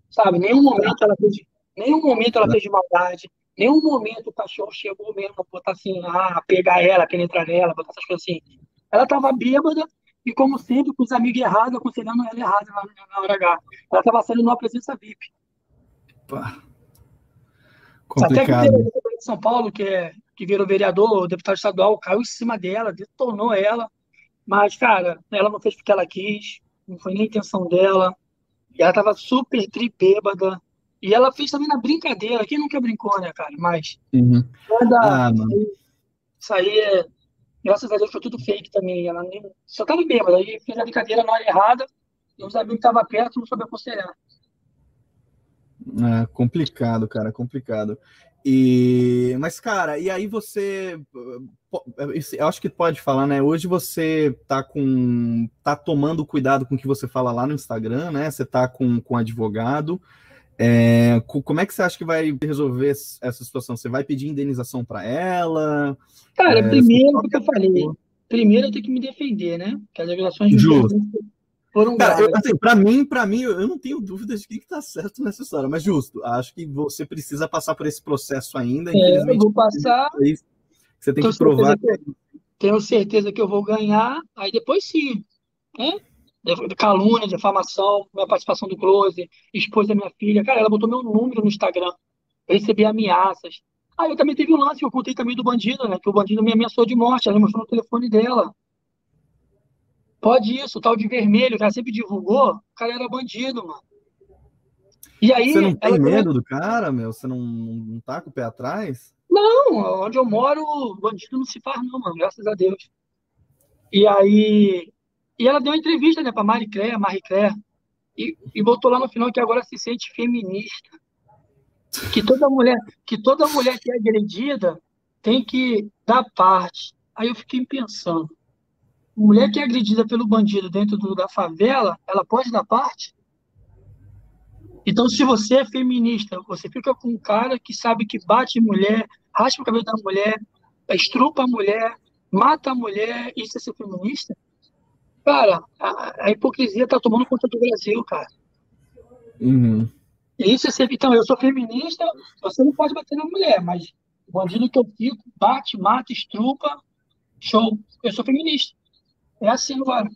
Sabe, nenhum momento ela fez, nenhum momento ela fez de maldade, nenhum momento o cachorro chegou mesmo a botar assim, ah, pegar ela, penetrar nela, botar essas coisas assim. Ela tava bêbada, e, como sempre, com os amigos errados, aconselhando ela errada na, na hora H. Ela estava sendo numa presença VIP. Pá. Complicado. Até que o de São Paulo, que, é, que virou vereador, deputado estadual, caiu em cima dela, detonou ela. Mas, cara, ela não fez porque ela quis, não foi nem intenção dela. E ela tava super tribêbada. E ela fez também na brincadeira. Quem nunca brincou, né, cara? Mas. Uhum. Nada, ah, isso aí é Graças a Deus foi tudo fake também. Ela nem, só tava bêbada. Aí fez a brincadeira na hora errada e os amigos que estavam perto não souberam aconselhar. É complicado, cara, complicado. E mas cara, e aí você eu acho que pode falar, né? Hoje você tá com tá tomando cuidado com o que você fala lá no Instagram, né? Você tá com com advogado. É, como é que você acha que vai resolver essa situação? Você vai pedir indenização para ela? Cara, é, primeiro, o que eu falei, primeiro eu tenho que me defender, né? Que as revelações Justo. foram Cara, eu, assim, para mim, para mim, eu não tenho dúvida de que está certo nessa história, mas justo, acho que você precisa passar por esse processo ainda. É, eu vou passar. Você tem que provar. Que, tenho certeza que eu vou ganhar, aí depois sim, calúnia, difamação, minha participação do Close, expôs a minha filha. Cara, ela botou meu número no Instagram. Eu recebi ameaças. Aí eu também teve um lance que eu contei também do bandido, né? Que o bandido me ameaçou de morte. Ela mostrou no telefone dela. Pode isso, tal de vermelho, ela sempre divulgou, o cara era bandido, mano. E aí. Você não tem medo do cara, meu? Você não, não tá com o pé atrás? Não, onde eu moro, bandido não se faz, não, mano, graças a Deus. E aí e ela deu uma entrevista né, para Marie Claire, Marie Claire, e, e botou lá no final que agora se sente feminista. Que toda mulher, que toda mulher que é agredida tem que dar parte. Aí eu fiquei pensando, mulher que é agredida pelo bandido dentro do, da favela, ela pode dar parte? Então, se você é feminista, você fica com um cara que sabe que bate mulher, raspa o cabelo da mulher, estrupa a mulher, mata a mulher, isso é ser feminista? Cara, a, a hipocrisia tá tomando conta do Brasil, cara. Uhum. Isso é ser. Então, eu sou feminista, você não pode bater na mulher, mas o bandido que eu fico, bate, mata, estrupa, show. Eu sou feminista. É assim agora.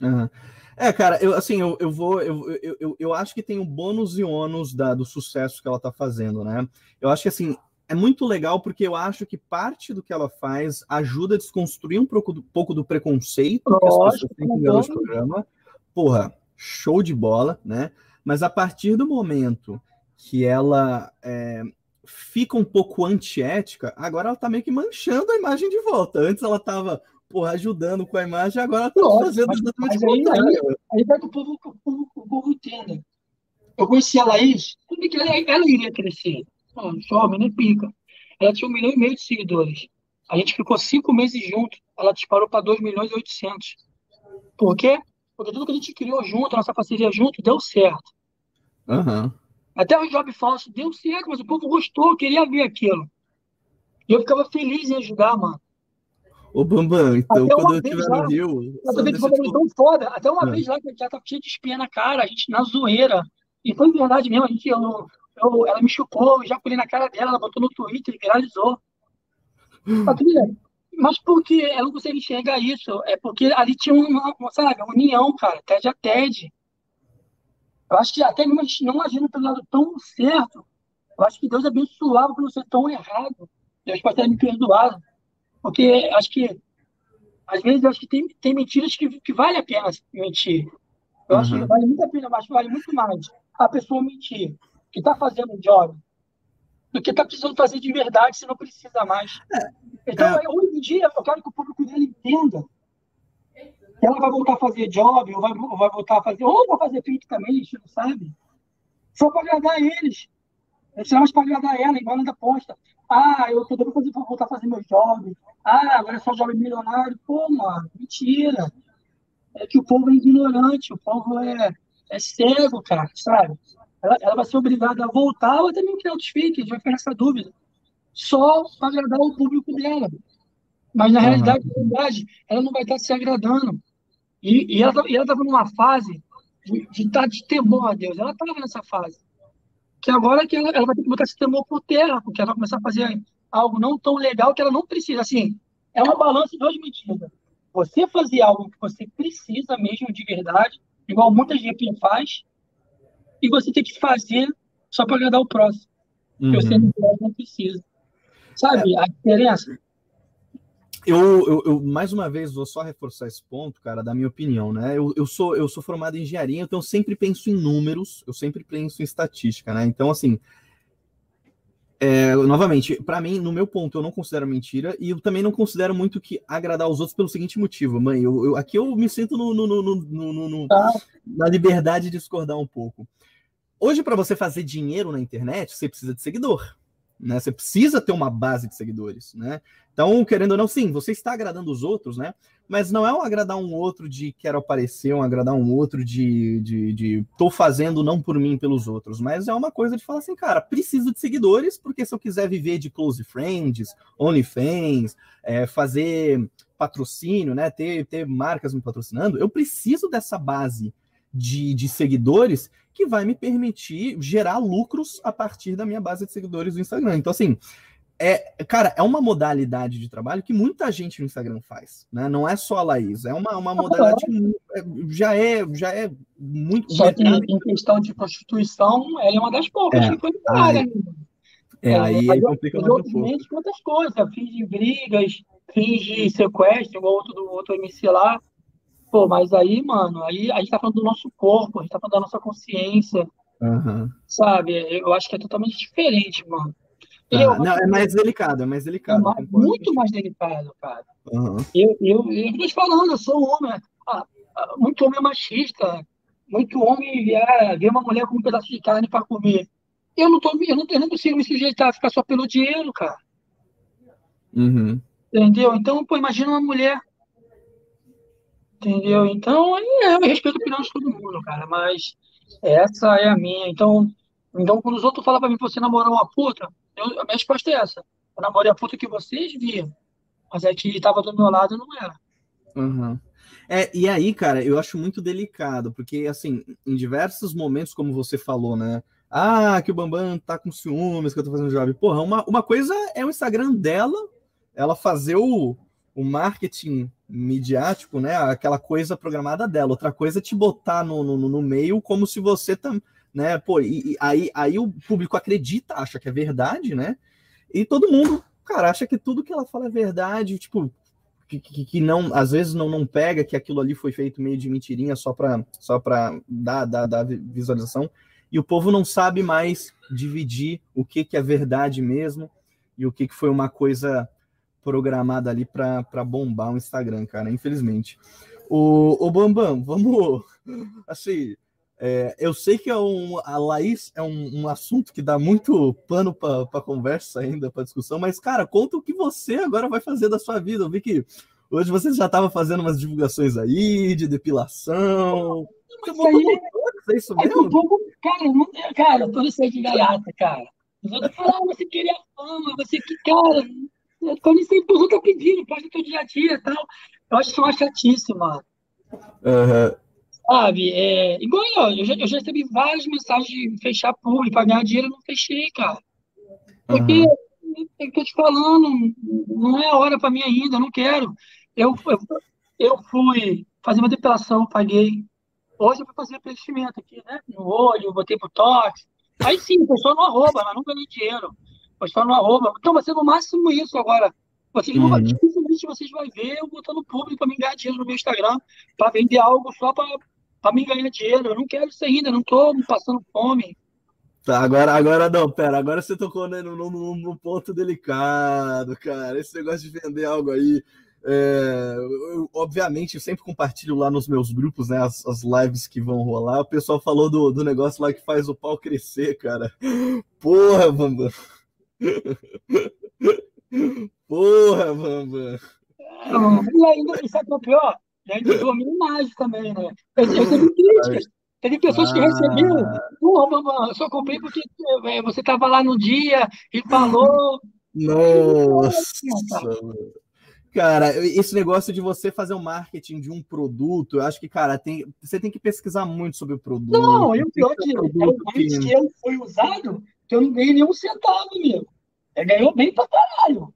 Uhum. É, cara, eu assim, eu, eu vou, eu, eu, eu, eu acho que tem o bônus e ônus da, do sucesso que ela tá fazendo, né? Eu acho que assim, é muito legal porque eu acho que parte do que ela faz ajuda a desconstruir um pouco do, pouco do preconceito Lógico, que as pessoas têm com o programa. Porra, show de bola, né? Mas a partir do momento que ela é, fica um pouco antiética, agora ela tá meio que manchando a imagem de volta. Antes ela tava porra, ajudando com a imagem, agora ela tá fazendo exatamente o contrário. Aí, aí vai que o povo, o povo, o povo entenda. Eu conheci a Laís, tudo que ela, ela iria crescer Mano, jovem, nem pica. Ela tinha um milhão e meio de seguidores. A gente ficou cinco meses juntos. Ela disparou para 2 milhões e 800. Por quê? Porque tudo que a gente criou junto, a nossa parceria junto, deu certo. Uhum. Até o job falso deu certo, mas o povo gostou, queria ver aquilo. E eu ficava feliz em ajudar, mano. Ô, Bambam, então até quando eu estiver no Rio. Eu... tão foda. Até uma é. vez lá que a gente já tava cheio de espinha na cara, a gente na zoeira. E foi verdade mesmo, a gente, eu, eu, ela me chupou, já pulei na cara dela, ela botou no Twitter, viralizou. Mas por que ela não consegue enxergar isso? É porque ali tinha uma, sabe, uma união, cara, TED a TED. Eu acho que até mesmo não agindo pelo lado tão certo, eu acho que Deus abençoava por ser tão errado. Deus pode ter me perdoado. Porque acho que, às vezes, acho que tem, tem mentiras que, que vale a pena mentir. Eu uhum. acho que uhum. vale muito a pena, mas vale muito mais a pessoa mentir que está fazendo um job do que está precisando fazer de verdade se não precisa mais. É, então, é. hoje em dia, eu quero que o público dele entenda que ela vai voltar a fazer job, ou vai, ou vai voltar a fazer, ou vai fazer fake também, a gente não sabe. Só para agradar eles. Será mais para agradar ela, igual ela posta. Ah, eu tô doido para voltar a fazer meu job. Ah, agora é só job milionário. Pô, mano, mentira. É que o povo é ignorante, o povo é, é cego, cara, sabe? Ela, ela vai ser obrigada a voltar ou até mesmo criar outros fake, a gente vai ficar nessa dúvida. Só para agradar o público dela. Mas na uhum. realidade, na verdade, ela não vai estar se agradando. E, e ela tá, estava numa fase de, de estar tá de temor a Deus. Ela estava nessa fase. Que agora que ela, ela vai ter que botar esse temor por terra, porque ela vai começar a fazer algo não tão legal que ela não precisa. Assim, é uma balança de duas medidas. Você fazer algo que você precisa mesmo de verdade, igual muita gente faz, e você tem que fazer só para agradar o próximo. Uhum. Porque você não precisa. Sabe é. a diferença? Eu, eu, eu, mais uma vez, vou só reforçar esse ponto, cara, da minha opinião, né? Eu, eu, sou, eu sou formado em engenharia, então eu sempre penso em números, eu sempre penso em estatística, né? Então, assim, é, novamente, para mim, no meu ponto, eu não considero mentira e eu também não considero muito que agradar os outros pelo seguinte motivo, mãe. Eu, eu aqui eu me sinto no, no, no, no tá. na liberdade de discordar um pouco. Hoje, para você fazer dinheiro na internet, você precisa de seguidor. né? Você precisa ter uma base de seguidores, né? Então, querendo ou não, sim, você está agradando os outros, né? Mas não é um agradar um outro de quero aparecer, um agradar um outro de, de, de fazendo não por mim, pelos outros, mas é uma coisa de falar assim, cara, preciso de seguidores, porque se eu quiser viver de close friends, OnlyFans, é, fazer patrocínio, né? Ter, ter marcas me patrocinando, eu preciso dessa base de, de seguidores que vai me permitir gerar lucros a partir da minha base de seguidores do Instagram. Então, assim, é, cara, é uma modalidade de trabalho que muita gente no Instagram faz, né? Não é só a Laís, é uma, uma modalidade que é, já é, já é muito. Só que em questão de prostituição, ela é uma das poucas é, que foi área. É, aí é, complica mais um pouco. outras coisas, finge brigas, finge sequestro, igual outro do outro MC lá. Pô, mas aí, mano, aí a gente tá falando do nosso corpo, a gente tá falando da nossa consciência. Uhum. Sabe? Eu acho que é totalmente diferente, mano. Ah, eu, não, é mais delicado, é mais delicado. É mais, muito mais delicado, cara. Uhum. Eu, eu, eu tô te falando, eu sou um homem. Ah, ah, muito homem é machista. Muito homem vê, vê uma mulher com um pedaço de carne para comer. Eu não, tô, eu, não, eu não consigo me sujeitar a ficar só pelo dinheiro, cara. Uhum. Entendeu? Então, pô, imagina uma mulher Entendeu? Então, eu respeito a opinião de todo mundo, cara, mas essa é a minha. Então, então quando os outros falam pra mim que você namorou uma puta, eu, a minha resposta é essa. Eu namorei a puta que vocês viam, mas é que tava do meu lado não era. Uhum. É, e aí, cara, eu acho muito delicado, porque, assim, em diversos momentos, como você falou, né? Ah, que o Bambam tá com ciúmes, que eu tô fazendo job. Porra, uma, uma coisa é o Instagram dela, ela fazer o, o marketing midiático, né? Aquela coisa programada dela. Outra coisa é te botar no, no, no meio como se você tam, né? Pô, e, e, aí, aí o público acredita, acha que é verdade, né? E todo mundo, cara, acha que tudo que ela fala é verdade, tipo, que, que, que não, às vezes não, não pega que aquilo ali foi feito meio de mentirinha só para só para dar, dar, dar visualização. E o povo não sabe mais dividir o que, que é verdade mesmo e o que, que foi uma coisa programada ali para bombar o Instagram, cara, infelizmente. O, o Bambam, vamos. Assim, é, eu sei que é um, a Laís é um, um assunto que dá muito pano para conversa ainda, para discussão, mas, cara, conta o que você agora vai fazer da sua vida. Eu vi que hoje você já estava fazendo umas divulgações aí de depilação. Mas aí, é isso mesmo? É um pouco, cara, não, cara, eu tô de gaiata, cara. Os outros falaram, você queria fama, você que, cara, quando isso aí, os tá pedindo, pode teu dia a dia e tal. Eu acho isso uma chatice, mano. Uhum. Sabe? É, igual eu, eu já, eu já recebi várias mensagens de fechar público, para ganhar dinheiro, eu não fechei, cara. Porque, uhum. é que eu te falando, não é a hora para mim ainda, eu não quero. Eu, eu, eu fui fazer uma depilação, paguei. Hoje eu fui fazer preenchimento aqui, né? No olho, botei botox. Aí sim, o pessoal não arroba, mas não ganhei dinheiro postar no arroba. Então vai ser no máximo isso agora. Vocês uhum. dificilmente vocês vão ver eu botando público para me ganhar dinheiro no meu Instagram, para vender algo só para me ganhar dinheiro. Eu não quero isso ainda, não estou passando fome. Tá, agora, agora não, pera, agora você tocou né, no, no, no, ponto delicado, cara. Esse negócio de vender algo aí. É, eu, obviamente, eu sempre compartilho lá nos meus grupos, né? As, as lives que vão rolar. O pessoal falou do, do negócio lá que faz o pau crescer, cara. Porra, Bambam. Porra, Bamba. E ainda, isso é o pior, e ainda domina mais também, né? Eu, eu teve críticas. Teve pessoas ah. que receberam. Porra, Bamba, eu só comprei porque é, você estava lá no dia e falou. Nossa! Cara, esse negócio de você fazer o um marketing de um produto, eu acho que, cara, tem, você tem que pesquisar muito sobre o produto. Não, e o pior que, que... que eu fui usado, que eu não ganhei nenhum centavo, meu. Ele ganhou bem pra caralho.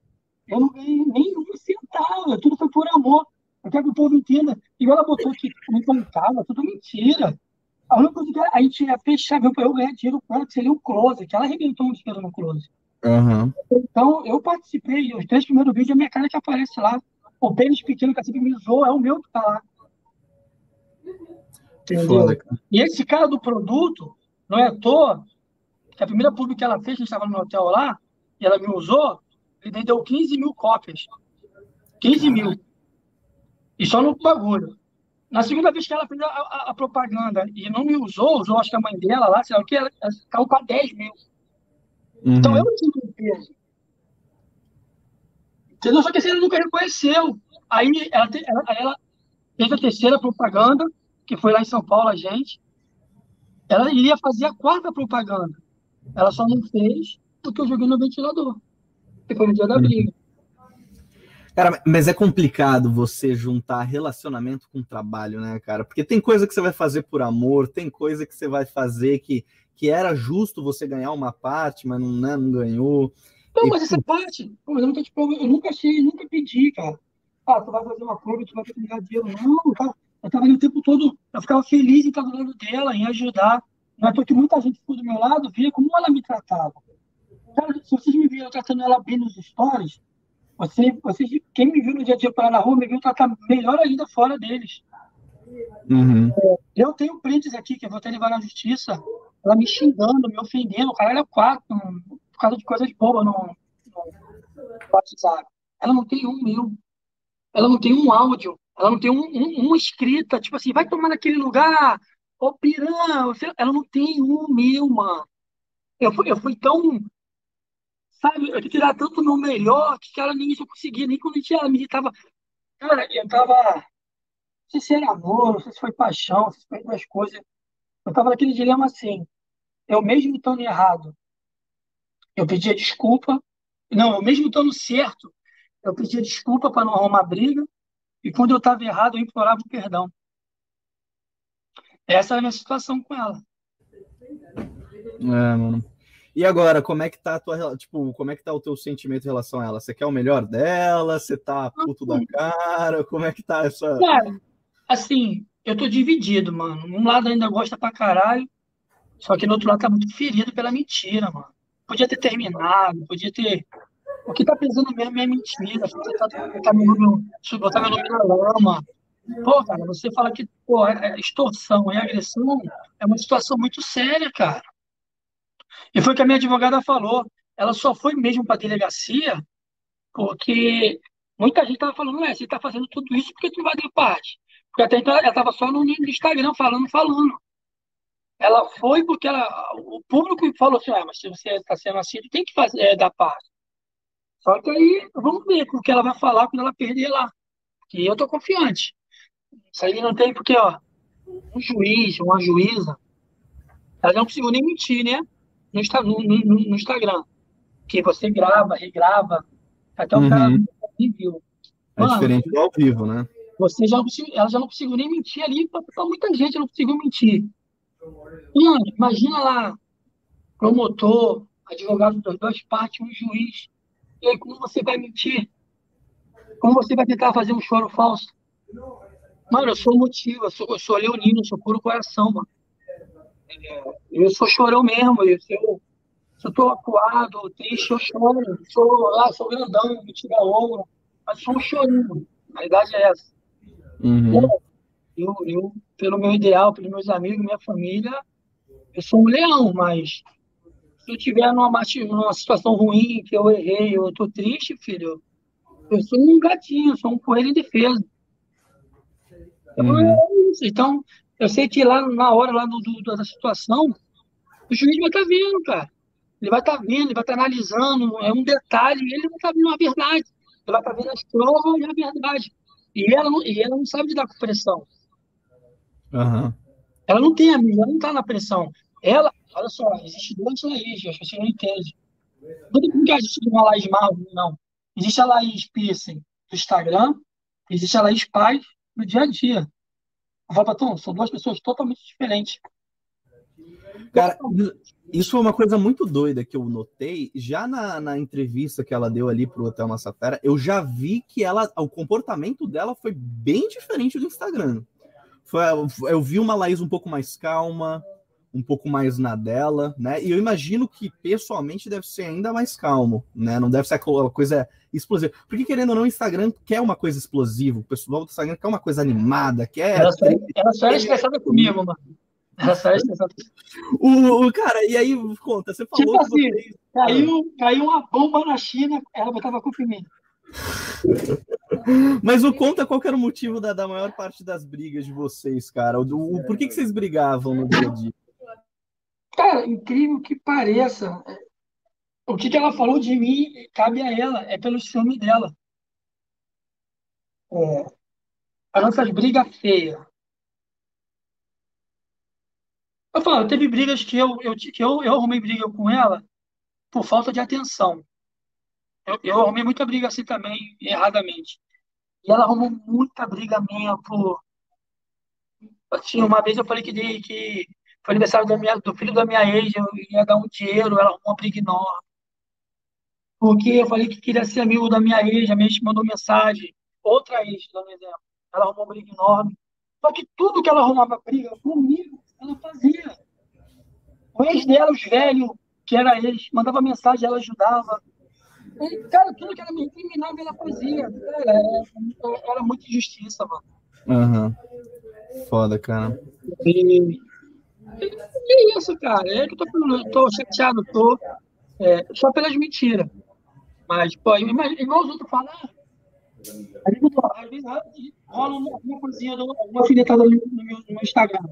Eu não ganhei nenhum centavo. Tudo foi por amor. Eu quero que o povo entenda. Igual ela botou que me contava, tudo mentira. A única coisa que a gente ia fechar, viu, eu ganhar dinheiro com ela, que seria o close, que ela arrebentou um dinheiro no close. Uhum. Então, eu participei, os três primeiros vídeos, a minha cara que aparece lá. O pênis pequeno que sempre me zoou, é o meu que tá lá. Entendeu? Foda, e esse cara do produto, não é à toa, que a primeira pública que ela fez, a gente estava no hotel lá, e ela me usou, ele vendeu 15 mil cópias. 15 mil. E só no bagulho. Na segunda vez que ela fez a, a, a, propaganda e não me usou, usou acho que a mãe dela lá, sei lá o que, ela, ela caiu para 10 mil. Uhum. Então eu tinha que cerveja. Entendeu? Só que assim, ela nunca reconheceu. Aí ela, ela, ela fez a terceira propaganda, que foi lá em São Paulo, a gente. Ela iria fazer a quarta propaganda. Ela só não fez porque eu joguei no ventilador. Que foi no dia da briga. Cara, mas é complicado você juntar relacionamento com trabalho, né, cara? Porque tem coisa que você vai fazer por amor, tem coisa que você vai fazer que, que era justo você ganhar uma parte, mas não, né, não ganhou. Não, mas essa parte, por exemplo, tipo, eu nunca achei, nunca pedi, cara. Ah, tu vai fazer uma prova, tu vai ter que ganhar dinheiro. Não, cara. Eu tava ali o tempo todo, eu ficava feliz em estar do lado dela, em ajudar. Não é porque muita gente ficou do meu lado, via como ela me tratava. Cara, se vocês me viram tratando ela bem nos stories, você, vocês, quem me viu no dia a dia para na rua, me viu tratar melhor ainda fora deles. Uhum. Eu tenho prints aqui que eu vou até levar na justiça, ela me xingando, me ofendendo, o caralho é quatro, por causa de coisas bobas no, no WhatsApp. Ela não tem um meu. Ela não tem um áudio. Ela não tem um, um, uma escrita, tipo assim, vai tomar naquele lugar, ô pirã. Ela não tem um meu, mano. Eu fui, eu fui tão. Sabe, eu tirar tanto no melhor que ela nem isso eu conseguia, nem quando ela me irritava. Cara, eu tava. Não sei se era amor, não sei se foi paixão, se foi duas coisas. Eu tava naquele dilema assim. Eu mesmo estando errado, eu pedia desculpa. Não, eu mesmo estando certo, eu pedia desculpa para não arrumar briga. E quando eu estava errado, eu implorava o perdão. Essa era a minha situação com ela. É, mano. E agora, como é que tá a tua, tipo, como é que tá o teu sentimento em relação a ela? Você quer o melhor dela? Você tá puto da cara? Como é que tá essa Cara, assim, eu tô dividido, mano. Um lado ainda gosta pra caralho, só que no outro lado tá muito ferido pela mentira, mano. Podia ter terminado, podia ter. O que tá pesando mesmo é mentira. Você tá, tá meu nome, botar meu nome na lama. Pô, cara, você fala que pô, é, é extorsão e agressão é uma situação muito séria, cara. E foi o que a minha advogada falou. Ela só foi mesmo para delegacia porque muita gente estava falando, é, você está fazendo tudo isso porque tu vai dar parte. Porque até então ela estava só no Instagram falando, falando. Ela foi porque ela, o público falou assim, ah, mas se você está sendo assim, tem que fazer é, da parte. Só que aí, vamos ver o que ela vai falar quando ela perder lá. Que eu tô confiante. Isso aí não tem, porque, ó, um juiz, uma juíza, ela não conseguiu nem mentir, né? No, no, no, no Instagram. Que você grava, regrava, até o uhum. cara viu. É diferente do ao vivo, né? Você já não ela já não conseguiu nem mentir ali, para muita gente não conseguiu mentir. Mano, imagina lá, promotor, advogado das duas partes, um juiz. E aí, como você vai mentir? Como você vai tentar fazer um choro falso? Mano, eu sou motivo, eu sou, eu sou leonino, eu sou puro coração, mano. É, eu sou chorão mesmo, eu, eu, se eu tô acuado, triste, eu choro. Eu sou, ah, sou grandão, me tira ombro, mas sou um chorinho. A verdade é essa. Uhum. Eu, eu, pelo meu ideal, pelos meus amigos, minha família, eu sou um leão, mas se eu tiver numa, numa situação ruim, que eu errei, eu tô triste, filho, eu sou um gatinho, sou um coelho indefeso. Então, uhum. é então, eu sei que lá na hora lá do, do da situação, o juiz vai estar tá vendo, cara. Ele vai estar tá vendo, ele vai estar tá analisando, é um detalhe, ele não está vendo a verdade. Ele vai estar tá vendo as provas e a verdade. E ela não, e ela não sabe lidar com pressão. Uhum. Ela não tem amiga, ela não está na pressão. Ela, olha só, existe duas acho que você não entende. Tudo que existe uma Laís Marvel, não. Existe a Laís Piercing do Instagram, existe a Laís Paz no dia a dia. Tom, são duas pessoas totalmente diferentes. Cara, isso foi uma coisa muito doida que eu notei. Já na, na entrevista que ela deu ali pro Hotel Massafera, eu já vi que ela, o comportamento dela foi bem diferente do Instagram. Foi, eu vi uma Laís um pouco mais calma, um pouco mais na dela, né? E eu imagino que pessoalmente deve ser ainda mais calmo, né? Não deve ser aquela coisa explosiva. Porque querendo ou não, o Instagram quer uma coisa explosiva, o pessoal do Instagram quer uma coisa animada, quer. Ela só, ela só era estressada comigo, mano. Ela só era estressada. o, o cara, e aí, conta, você falou. Tipo assim, caiu, caiu uma bomba na China, ela botava culpa em mim. Mas o conta qual era o motivo da, da maior parte das brigas de vocês, cara? O, o, por que, que vocês brigavam no dia a dia? Cara, incrível que pareça, o que, que ela falou de mim cabe a ela, é pelo ciúme dela. É, as nossas brigas feias. Eu falo, teve brigas que eu, eu, que eu, eu arrumei briga com ela por falta de atenção. Eu, eu arrumei muita briga assim também, erradamente. E ela arrumou muita briga minha por. Assim, uma vez eu falei que, que foi aniversário da minha, do filho da minha ex, eu ia dar um dinheiro, ela arrumou uma briga enorme. Porque eu falei que queria ser amigo da minha ex, a minha ex mandou mensagem, outra ex, dando exemplo. Ela arrumou uma briga enorme. Só que tudo que ela arrumava briga comigo, ela fazia. O ex dela, os velhos, que era ex, mandava mensagem, ela ajudava. E, cara, tudo que ela me incriminava, ela fazia. Cara, era, era muita injustiça, mano. Aham. Uhum. Foda, cara. E, e é isso, cara. É que eu tô, eu tô chateado, tô. É, só pelas mentiras. Mas, pô, igual os outros falam, ah, às vezes rola uma, uma coisinha, uma alfinetada no, no, meu, no Instagram.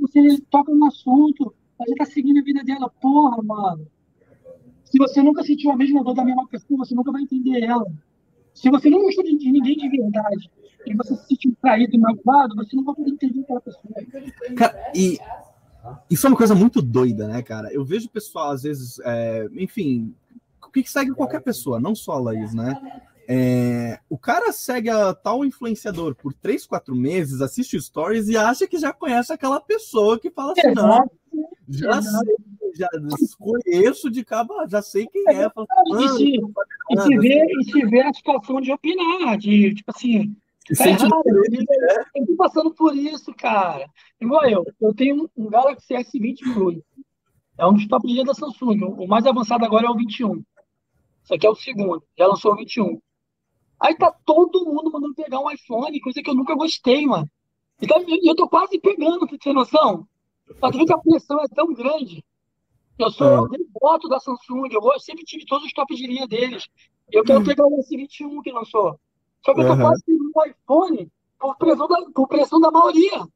Você toca no assunto, a gente tá seguindo a vida dela. Porra, mano. Se você nunca sentiu a mesma dor da mesma pessoa, você nunca vai entender ela. Se você não gostou de, de ninguém de verdade e você se sentiu traído e magoado, você não vai poder entender aquela pessoa. Cara, e isso é uma coisa muito doida, né, cara? Eu vejo pessoal, às vezes, é, enfim, o que segue qualquer pessoa, não só a Laís, né? É, o cara segue a tal influenciador por três, quatro meses, assiste stories e acha que já conhece aquela pessoa que fala assim, não, já sei, já conheço de cabo, já sei quem é. Fala, e, se, e, se vê, e se vê a situação de opinar, de tipo assim, tá errado, né? eu tô passando por isso, cara. Igual eu, eu tenho um Galaxy S20 Plus. É um dos top de linha da Samsung. O mais avançado agora é o 21. Isso aqui é o segundo. Já lançou o 21. Aí tá todo mundo mandando pegar um iPhone, coisa que eu nunca gostei, mano. Então, eu tô quase pegando, pra ter noção. Só que a pressão é tão grande. Eu sou é. devoto da Samsung, eu sempre tive todos os tops de linha deles. Eu quero hum. pegar o S21 que lançou. Só que eu tô uhum. quase pegando um iPhone por pressão da, por pressão da maioria.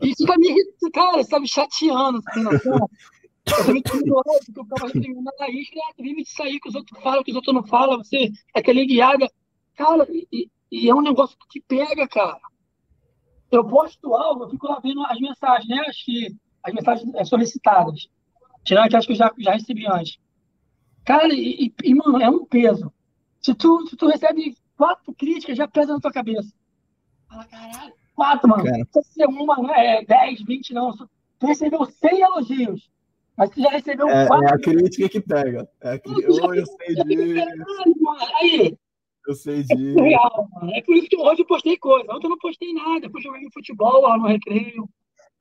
Isso tá me irritando, cara, isso tá me chateando, você tem noção? Porque eu ficava reprimindo a Laís, ah, vive de sair que os outros falam, que os outros não falam, você é aquele guiada. Cara, e, e, é um negócio que te pega, cara. Eu posto algo, eu fico lá vendo as mensagens, né? As, que, as mensagens é, solicitadas. Tirando aquelas que eu já, já recebi antes. Cara, e, e, mano, é um peso. Se tu, se tu recebe quatro críticas, já pesa na tua cabeça. Fala, caralho, quatro, mano. Cara. Não precisa ser uma, não é 10, 20, não. Tu recebeu 100 elogios. Mas tu já recebeu é, quatro. É a crítica que pega. É a crítica. Oh, eu sei disso. Aí. Eu sei disso. É, real, é por isso que hoje eu postei coisa. Ontem eu não postei nada. Depois joguei futebol lá no recreio.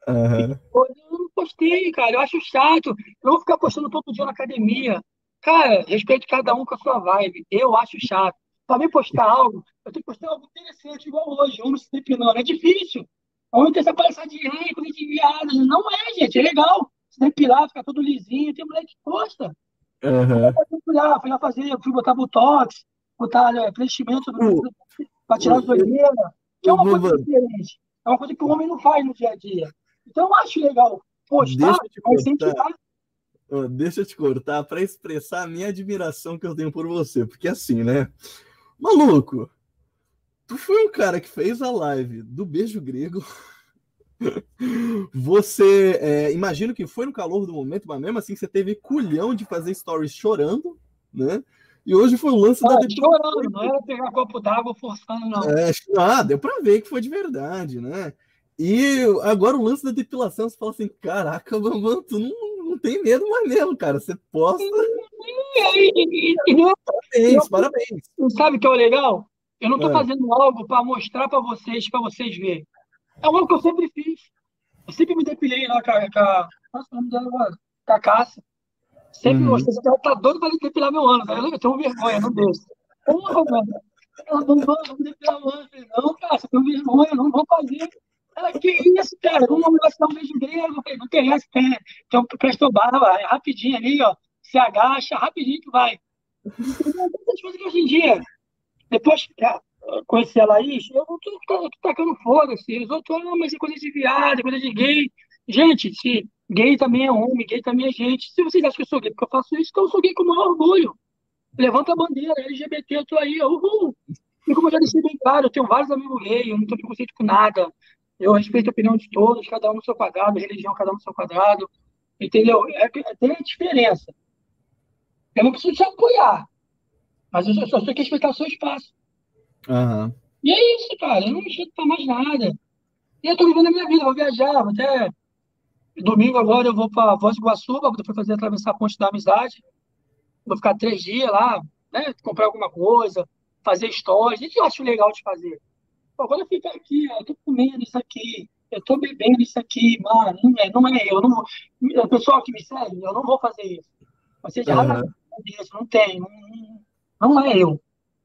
Uhum. Hoje eu não postei, cara. Eu acho chato. Eu não vou ficar postando todo dia na academia. Cara, respeito cada um com a sua vibe. Eu acho chato. Para mim postar algo, eu tenho que postar algo interessante, igual hoje, um se depilando. É difícil. Ontem essa palhaçadinha, coisa de viado. Não é, gente. É legal se depilar, ficar todo lisinho. Tem mulher que gosta. Uhum. Fui lá, fui lá fazer, fui botar botox, botar né, preenchimento uh, para tirar as olheiras, que é uma uh, coisa diferente. É uma coisa que o homem não faz no dia a dia. Então eu acho legal postar, mas sem tirar. Deixa eu te cortar para expressar a minha admiração que eu tenho por você, porque assim, né? Maluco, tu foi um cara que fez a live do beijo grego você, é, imagino que foi no calor do momento, mas mesmo assim você teve culhão de fazer stories chorando, né? E hoje foi o lance ah, da chorando, não era pegar copo d'água forçando, não. É, ah, deu pra ver que foi de verdade, né? E agora o lance da depilação, você fala assim, caraca, Bambam, tu não, não tem medo mais mesmo, cara. Você posta. E, e, e, não, parabéns, eu, parabéns. Sabe o que é o legal? Eu não tô é. fazendo algo para mostrar para vocês, para vocês verem. É algo que eu sempre fiz. Eu sempre me depilei lá com a. Com a nossa, o nome dela agora? Com a Cássia. Sempre uhum. gostei. Ela tá doido pra depilar meu ano. Tá? Eu tenho vergonha, não deixo. Porra, mano. Ela não vai depilar o ano. Não, cara, você tem vergonha, não vou fazer. Ela, que isso, cara? Vamos dar um beijo grego. Não interessa, tem, tem um barba, é rapidinho ali, ó. Se agacha, rapidinho que vai. Essas coisas que hoje em dia, depois, é, conheci a Laís, eu não tô, tô, tô tacando foda-se. Os outros, ah, mas é coisa de viado, é coisa de gay. Gente, se Gay também é homem, gay também é gente. Se vocês acham que eu sou gay porque eu faço isso, então eu sou gay com o maior orgulho. Levanta a bandeira, LGBT, eu tô aí, uhul. E como eu já deixei bem claro, eu tenho vários amigos gays, eu não tenho preconceito com nada. Eu respeito a opinião de todos, cada um no seu quadrado, religião, cada um no seu quadrado. Entendeu? É, é, tem a diferença. Eu não preciso te apoiar, mas eu só, só tenho que respeitar o seu espaço. Uhum. E é isso, cara. Eu não chego pra mais nada. E eu tô vivendo a minha vida, vou viajar, vou até. Domingo agora eu vou para Voz do Iguaçu, depois fazer atravessar a ponte da amizade. Vou ficar três dias lá, né? Comprar alguma coisa, fazer stories. O que eu acho legal de fazer? Pô, eu fico aqui, ó, eu tô comendo isso aqui, eu tô bebendo isso aqui, mano, não é, não é eu. Não vou, o pessoal que me segue, eu não vou fazer isso. Você já uhum. não tem, não, não é eu.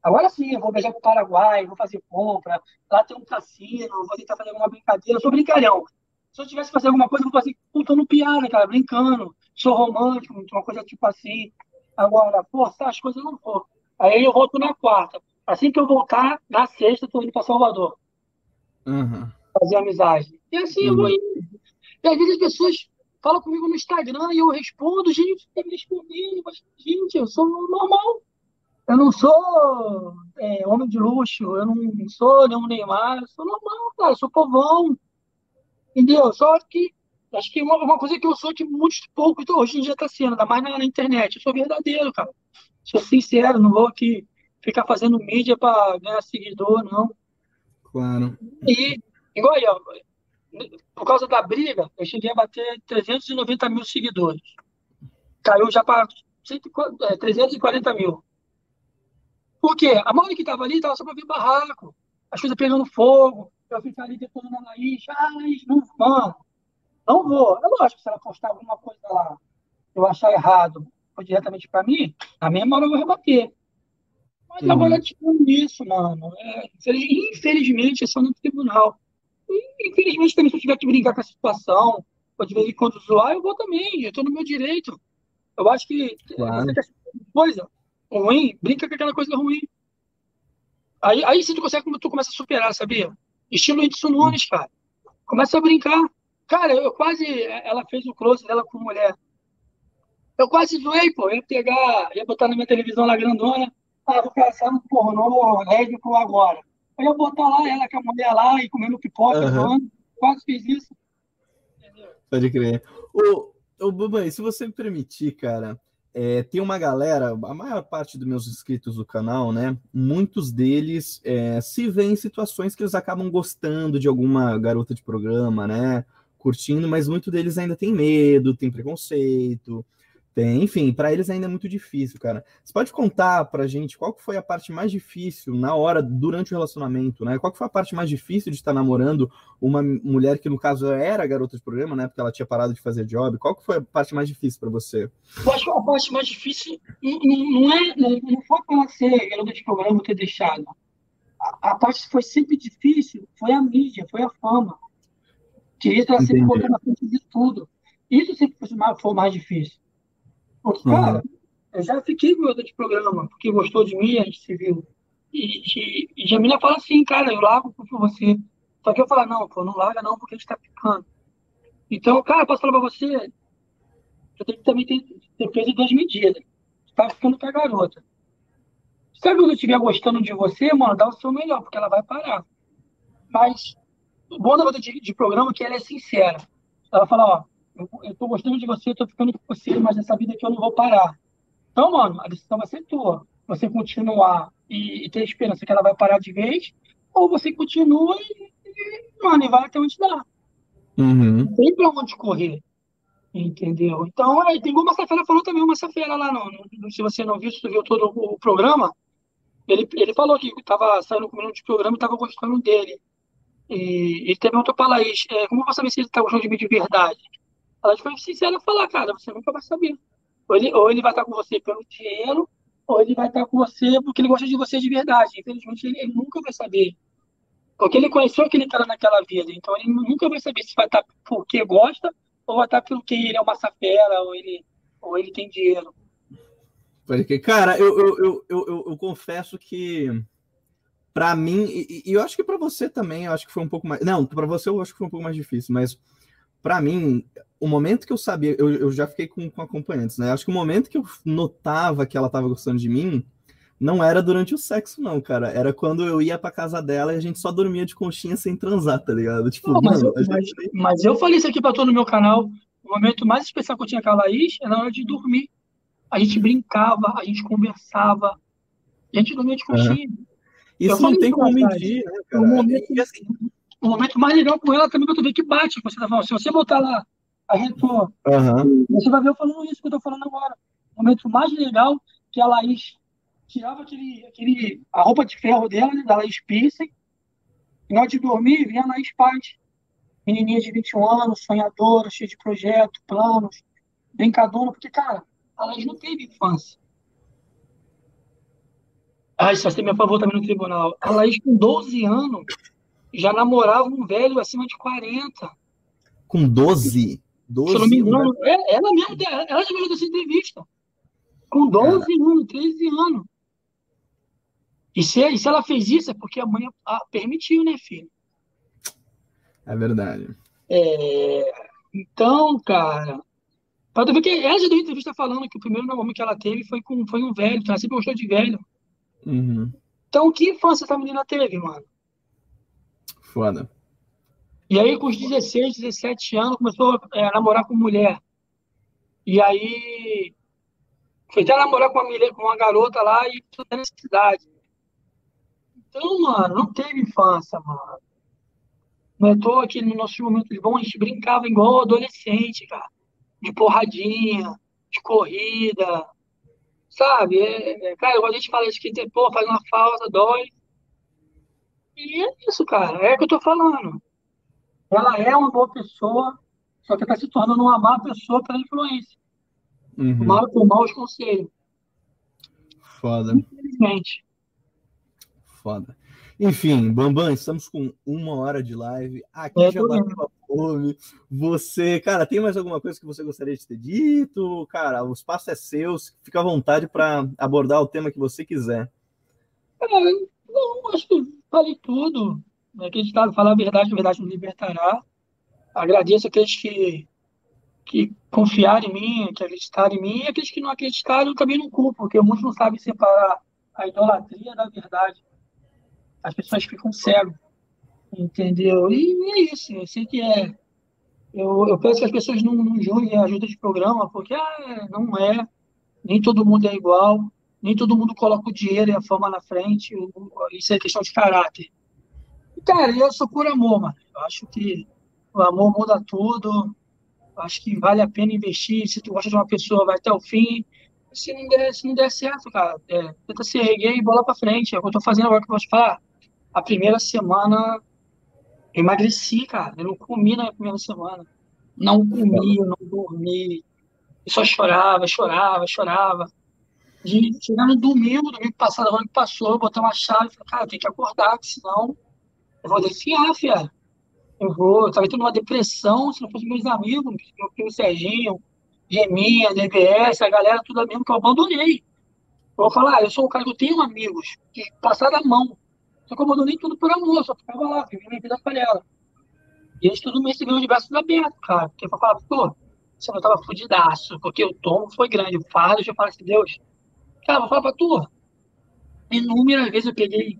Agora sim, eu vou viajar para o Paraguai, vou fazer compra, lá tem um cassino, vou tentar fazer alguma brincadeira, eu sou brincalhão. Se eu tivesse que fazer alguma coisa, eu vou fazer contando piada, cara, brincando, sou romântico, uma coisa tipo assim. Agora, pô, as coisas não for. Aí eu volto na quarta. Assim que eu voltar, na sexta, tô indo para Salvador. Uhum. Fazer amizade. E assim uhum. eu vou uhum. indo. E às vezes as pessoas falam comigo no Instagram e eu respondo, gente, tá me respondendo, mas, gente, eu sou normal. Eu não sou é, homem de luxo, eu não sou nenhum Neymar, eu sou normal, cara, eu sou povão. Entendeu? Só que acho que uma, uma coisa que eu sou que muito pouco então, hoje em dia está sendo, ainda mais na, na, internet. Eu sou verdadeiro, cara. Sou sincero, não vou aqui ficar fazendo mídia para ganhar seguidor, não. Claro. E, igual aí, ó, por causa da briga, eu cheguei a bater 390 mil seguidores. Caiu já para 340 mil. Por quê? A maioria que estava ali estava só para ver barraco, as coisas pegando fogo, eu ficar ali depois na Laís, ai, não, mano, não vou. É lógico, se ela postar alguma coisa lá, eu achar errado, ou diretamente para mim, a minha hora eu vou rebater. Mas uhum. agora, tipo, isso, mano, é, infelizmente é só no tribunal. E, infelizmente também, se eu tiver que brincar com a situação, ou de vez em quando zoar, eu vou também, eu estou no meu direito. Eu acho que claro. coisa, ruim, brinca com aquela coisa ruim. Aí, aí sim tu consegue, tu começa a superar, sabia? Estilo Edson Nunes, cara. Começa a brincar. Cara, eu quase. Ela fez o close dela com mulher. Eu quase zoei, pô. Eu ia pegar, ia botar na minha televisão lá grandona. Ah, vou passar no pornô Ridículo agora. Eu ia botar lá ela com a mulher lá e comendo pipoca, uhum. quase fiz isso. Entendeu? Pode crer. Ô, ô Bubai, se você me permitir, cara, é, tem uma galera, a maior parte dos meus inscritos do canal, né? Muitos deles é, se vêem em situações que eles acabam gostando de alguma garota de programa, né? Curtindo, mas muitos deles ainda tem medo, tem preconceito, tem, enfim, para eles ainda é muito difícil, cara. Você pode contar pra gente qual que foi a parte mais difícil na hora, durante o relacionamento, né? Qual que foi a parte mais difícil de estar namorando uma mulher que, no caso, era garota de programa, né? Porque ela tinha parado de fazer job. Qual que foi a parte mais difícil para você? Eu acho que a parte mais difícil não, é, não, não foi ela ser garota de programa ter deixado. A, a, parte que foi sempre difícil foi a mídia, foi a fama. Que isso ela sempre botou na frente de tudo. Isso sempre foi, foi mais difícil. Porque, cara, uhum. eu já fiquei com de programa, porque gostou de mim, a gente se viu. E, e, e Jamila fala assim, cara, eu largo por você. Só que eu falo, não, pô, não larga não, porque a gente tá ficando. Então, cara, posso falar pra você, eu tenho que também ter, ter peso duas medidas. Você tá ficando com a garota. Se a garota estiver gostando de você, mano, dá o seu melhor, porque ela vai parar. Mas o bom da garota de, de programa é que ela é sincera. Ela fala, ó, eu, tô gostando de você, eu tô ficando com você, mas essa vida aqui eu não vou parar. Então, mano, a decisão vai ser tua. Você continuar e, e ter esperança que ela vai parar de vez, ou você continua e, e mano, e vai até onde dá. Uhum. Não tem pra onde correr. Entendeu? Então, aí, tem como Massafera falou também, uma Massafera lá, no, no, se você não viu, se você viu todo o, o programa, ele, ele falou que estava saindo comigo de programa e estava gostando dele. E ele também perguntou para Laís, é, como você saber se ele está gostando de mim de verdade? Ela foi sincera falar, cara, você nunca vai saber. Ou ele, ou ele vai estar com você pelo dinheiro, ou ele vai estar com você porque ele gosta de você de verdade. Infelizmente, ele, ele nunca vai saber. Porque ele conheceu aquele cara naquela vida. Então, ele nunca vai saber se vai estar porque gosta, ou vai estar porque ele é uma safera, ou ele, ou ele tem dinheiro. Cara, eu, eu, eu, eu, confesso que para mim, e, eu acho que para você também, eu acho que foi um pouco mais. Não, para você eu acho que foi um pouco mais difícil, mas para mim, o momento que eu sabia, eu, eu já fiquei com, com acompanhantes, né? Acho que o momento que eu notava que ela tava gostando de mim não era durante o sexo, não, cara. Era quando eu ia pra casa dela e a gente só dormia de conchinha sem transar, tá ligado? Tipo, Não, mas, mano, eu, mas, gente. mas eu falei isso aqui pra todo no meu canal. O momento mais especial que eu tinha com a Laís era na hora de dormir. A gente brincava, a gente conversava, e a gente dormia de conchinha. Eu Isso não tem como mentir, né, cara? momento, E assim, o momento mais legal com ela também que eu tô vendo que bate. que Você tá falando. Se você botar lá a retor, aham, você vai ver eu falando isso que eu tô falando agora. O momento mais legal que a Laís tirava aquele, aquele, a roupa de ferro dela, né, da Laís Piercing, e na hora de dormir vinha a Laís Paz. Menininha de 21 anos, sonhadora, cheia de projeto, planos, brincadona, porque, cara, a Laís não teve infância. Ah, isso vai ser meu favor também no tribunal. A Laís, com 12 anos, já namorava um velho acima de 40. com 12. Se eu não 12 me engano, é, ela mesmo, ela já veio dessa entrevista. Com 12 anos, 13 anos. E se, e se ela fez isso, é porque a mãe a permitiu, né, filho? É verdade. É, então, cara, pra tu ver que ela já deu entrevista falando que o primeiro namoro que ela teve foi com foi um velho, que ela sempre gostou de velho. Uhum. Então, que infância essa menina teve, mano? Foda. E aí, com os 16, 17 anos, começou a namorar com mulher. E aí, foi até namorar com uma, mulher, com uma garota lá e tudo na cidade. Então, mano, não teve infância, mano. Não é tô aqui nos nossos momentos bons, a gente brincava igual adolescente, cara. De porradinha, de corrida, sabe? É, é, cara, quando a gente fala isso que, pô, faz uma falta, dói. E é isso, cara, é o que eu tô falando. Ela é uma boa pessoa, só que está se tornando uma má pessoa pela influência. Uhum. Mal por maus conselhos, Foda, infelizmente. foda. Enfim, Bambam, estamos com uma hora de live. Aqui É, já bateu a fome. Você, cara, tem mais alguma coisa que você gostaria de ter dito? Cara, o espaço é seu, fica à vontade para abordar o tema que você quiser. Cara, não, acho que falei tudo. Acreditar, falar a verdade, a verdade nos libertará. Agradeço aqueles que, que confiaram em mim, que acreditaram em mim, e aqueles que não acreditaram eu também não culpo, porque muitos não sabem separar a idolatria da verdade. As pessoas ficam cegas, entendeu? E é isso, eu sei que é. Eu, eu peço que as pessoas não, não julguem a ajuda de programa, porque ah, não é, nem todo mundo é igual, nem todo mundo coloca o dinheiro e a fama na frente, isso é questão de caráter. Cara, eu sou por amor, mano. Eu acho que o amor muda tudo. Acho que vale a pena investir. Se tu gosta de uma pessoa, vai até o fim. Se não der, se não der certo, cara, é, tenta se erguer e bola pra frente. É o que eu tô fazendo agora que eu vou te falar. A primeira semana eu emagreci, cara. Eu não comi na primeira semana. Não comi, não dormi. Eu só chorava, chorava, chorava. De chegar no domingo, domingo passado, agora que passou, botei uma chave falei, cara, eu tenho que acordar, senão eu vou definhar, fiado. Eu vou, eu tava tendo uma depressão, se não fosse meus amigos, meu primo Serginho, Geminha, DBS, a galera, tudo mesmo que eu abandonei. Eu vou falar, eu sou o cara que eu tenho amigos, que passaram a mão. Só que eu abandonei tudo por amor, só ficava lá, vivendo minha vida para ela. E eles tudo me receberam de braços abertos, cara. Porque eu falava, pô, você não tava fudidaço, porque o tom foi grande, o fardo, eu falava assim, Deus, cara, vou falar pra tu, inúmeras vezes eu peguei,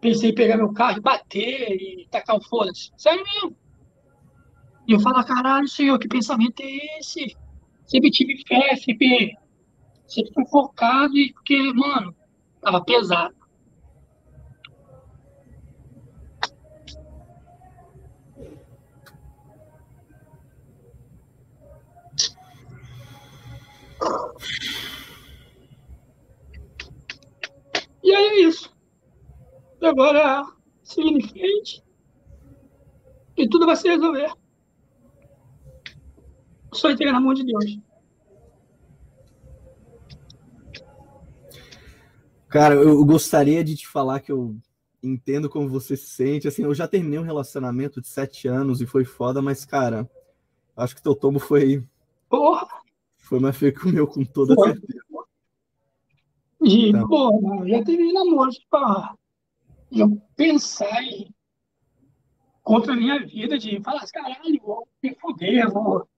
pensei em pegar meu carro e bater e tacar o foda-se. Sério mesmo. E eu falo, caralho, senhor, que pensamento é esse? Sempre tive fé, sempre, sempre fui focado, e porque, mano, tava pesado. E aí é isso. E agora, seguindo em frente, e tudo vai se resolver. Só entregar na mão de Deus. Cara, eu gostaria de te falar que eu entendo como você se sente. Assim, eu já terminei um relacionamento de sete anos e foi foda, mas, cara, acho que teu tombo foi, Porra! foi mais feio que o meu, com toda Foi. certeza. E, Então. pô, já teve namoro, tipo, ah, eu pensar em contra a minha vida, de falar assim, caralho, vou me fuder, vou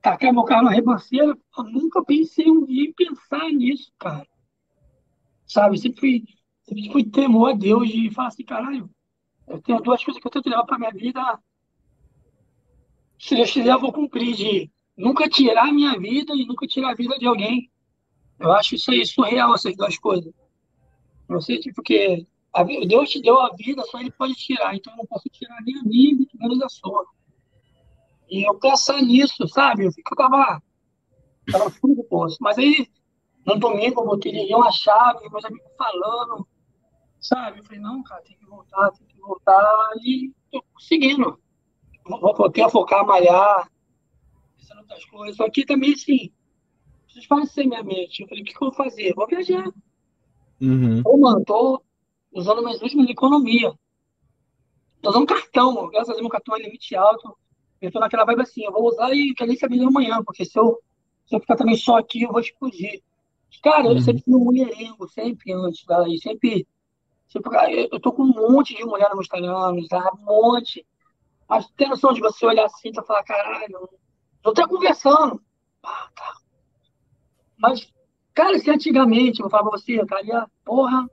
tacar meu carro na ribanceira. Eu nunca pensei um dia em pensar nisso, cara. Sabe? Sempre fui, sempre fui temor a Deus de falar assim, caralho, eu tenho duas coisas que eu tento levar pra minha vida. Se Deus quiser, eu vou cumprir de nunca tirar a minha vida e nunca tirar a vida de alguém. Eu acho isso aí surreal, essas duas coisas. Não sei, tipo, que a, Deus te deu a vida, só Ele pode tirar. Então eu não posso tirar nem a minha, muito menos a sua. E eu pensar nisso, sabe? Eu fico, eu tava, tava fundo do poço. Mas aí, no domingo, eu botei uma chave, meus amigos falando, sabe? Eu falei, não, cara, tem que voltar, tem que voltar. E tô conseguindo. Voltei a focar, a malhar, pensando outras coisas. Só que também, assim, desfalecei minha mente. Eu falei, o que, que eu vou fazer? Vou viajar. Uhum. Pô, mano, tô usando minhas últimas economia. Tô usando cartão, mano. graças a Deus meu cartão é limite alto. Eu tô naquela vibe assim, eu vou usar e quero nem saber amanhã, porque se eu, se eu ficar também só aqui, eu vou explodir. Cara, eu Uhum. sempre fui um mulherengo, sempre antes, cara, e sempre, sempre, eu eu tô com um monte de mulher no meu Instagram, já, um monte. Mas tem noção de você olhar assim e falar, caralho, eu tô conversando. Ah, tá. Mas, cara, se antigamente eu falava pra você, eu estaria, porra,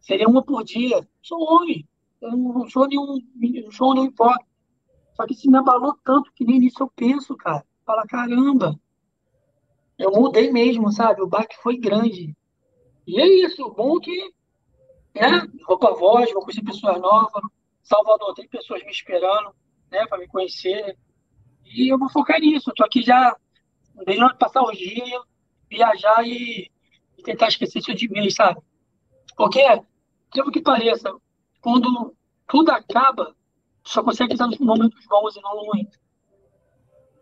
seria uma por dia. Sou homem. Eu não sou nenhum, não sou nenhum hipócrita. Só que isso me abalou tanto que nem nisso eu penso, cara. Fala, caramba, eu mudei mesmo, sabe? O baque foi grande. E é isso, bom é que, né? Vou pra voz, vou conhecer pessoas novas. Salvador tem pessoas me esperando, né, para me conhecer. E eu vou focar nisso. Eu tô aqui já, desde passar os dias, viajar e, e tentar esquecer isso de mim, sabe? Porque, pelo que pareça, quando tudo acaba, só consegue estar nos momentos bons e não ruins.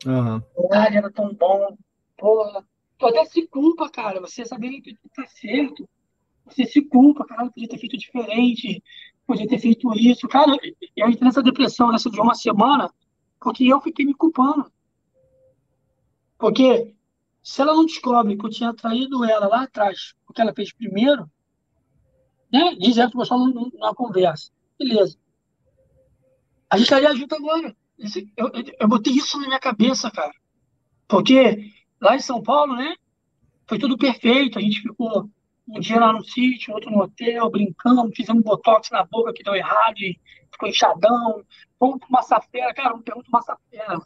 Aham. Caralho, era tão bom. Porra. Tu até se culpa, cara. Você sabendo que tu tá certo. Você se culpa, cara. Podia ter feito diferente. Podia ter feito isso. Cara, eu entrei nessa depressão nessa de uma semana porque eu fiquei me culpando. Porque se ela não descobre que eu tinha traído ela lá atrás, o que ela fez primeiro, né? Diz ela que gostou num- numa conversa. Beleza. A gente estaria junto agora. Eu, eu, eu botei isso na minha cabeça, cara. Porque lá em São Paulo, né? Foi tudo perfeito. A gente ficou um dia lá no sítio, outro no hotel, brincando, fizemos botox na boca que deu errado, e ficou inchadão. Vamos pro Massafera, cara, não pergunta Massafera.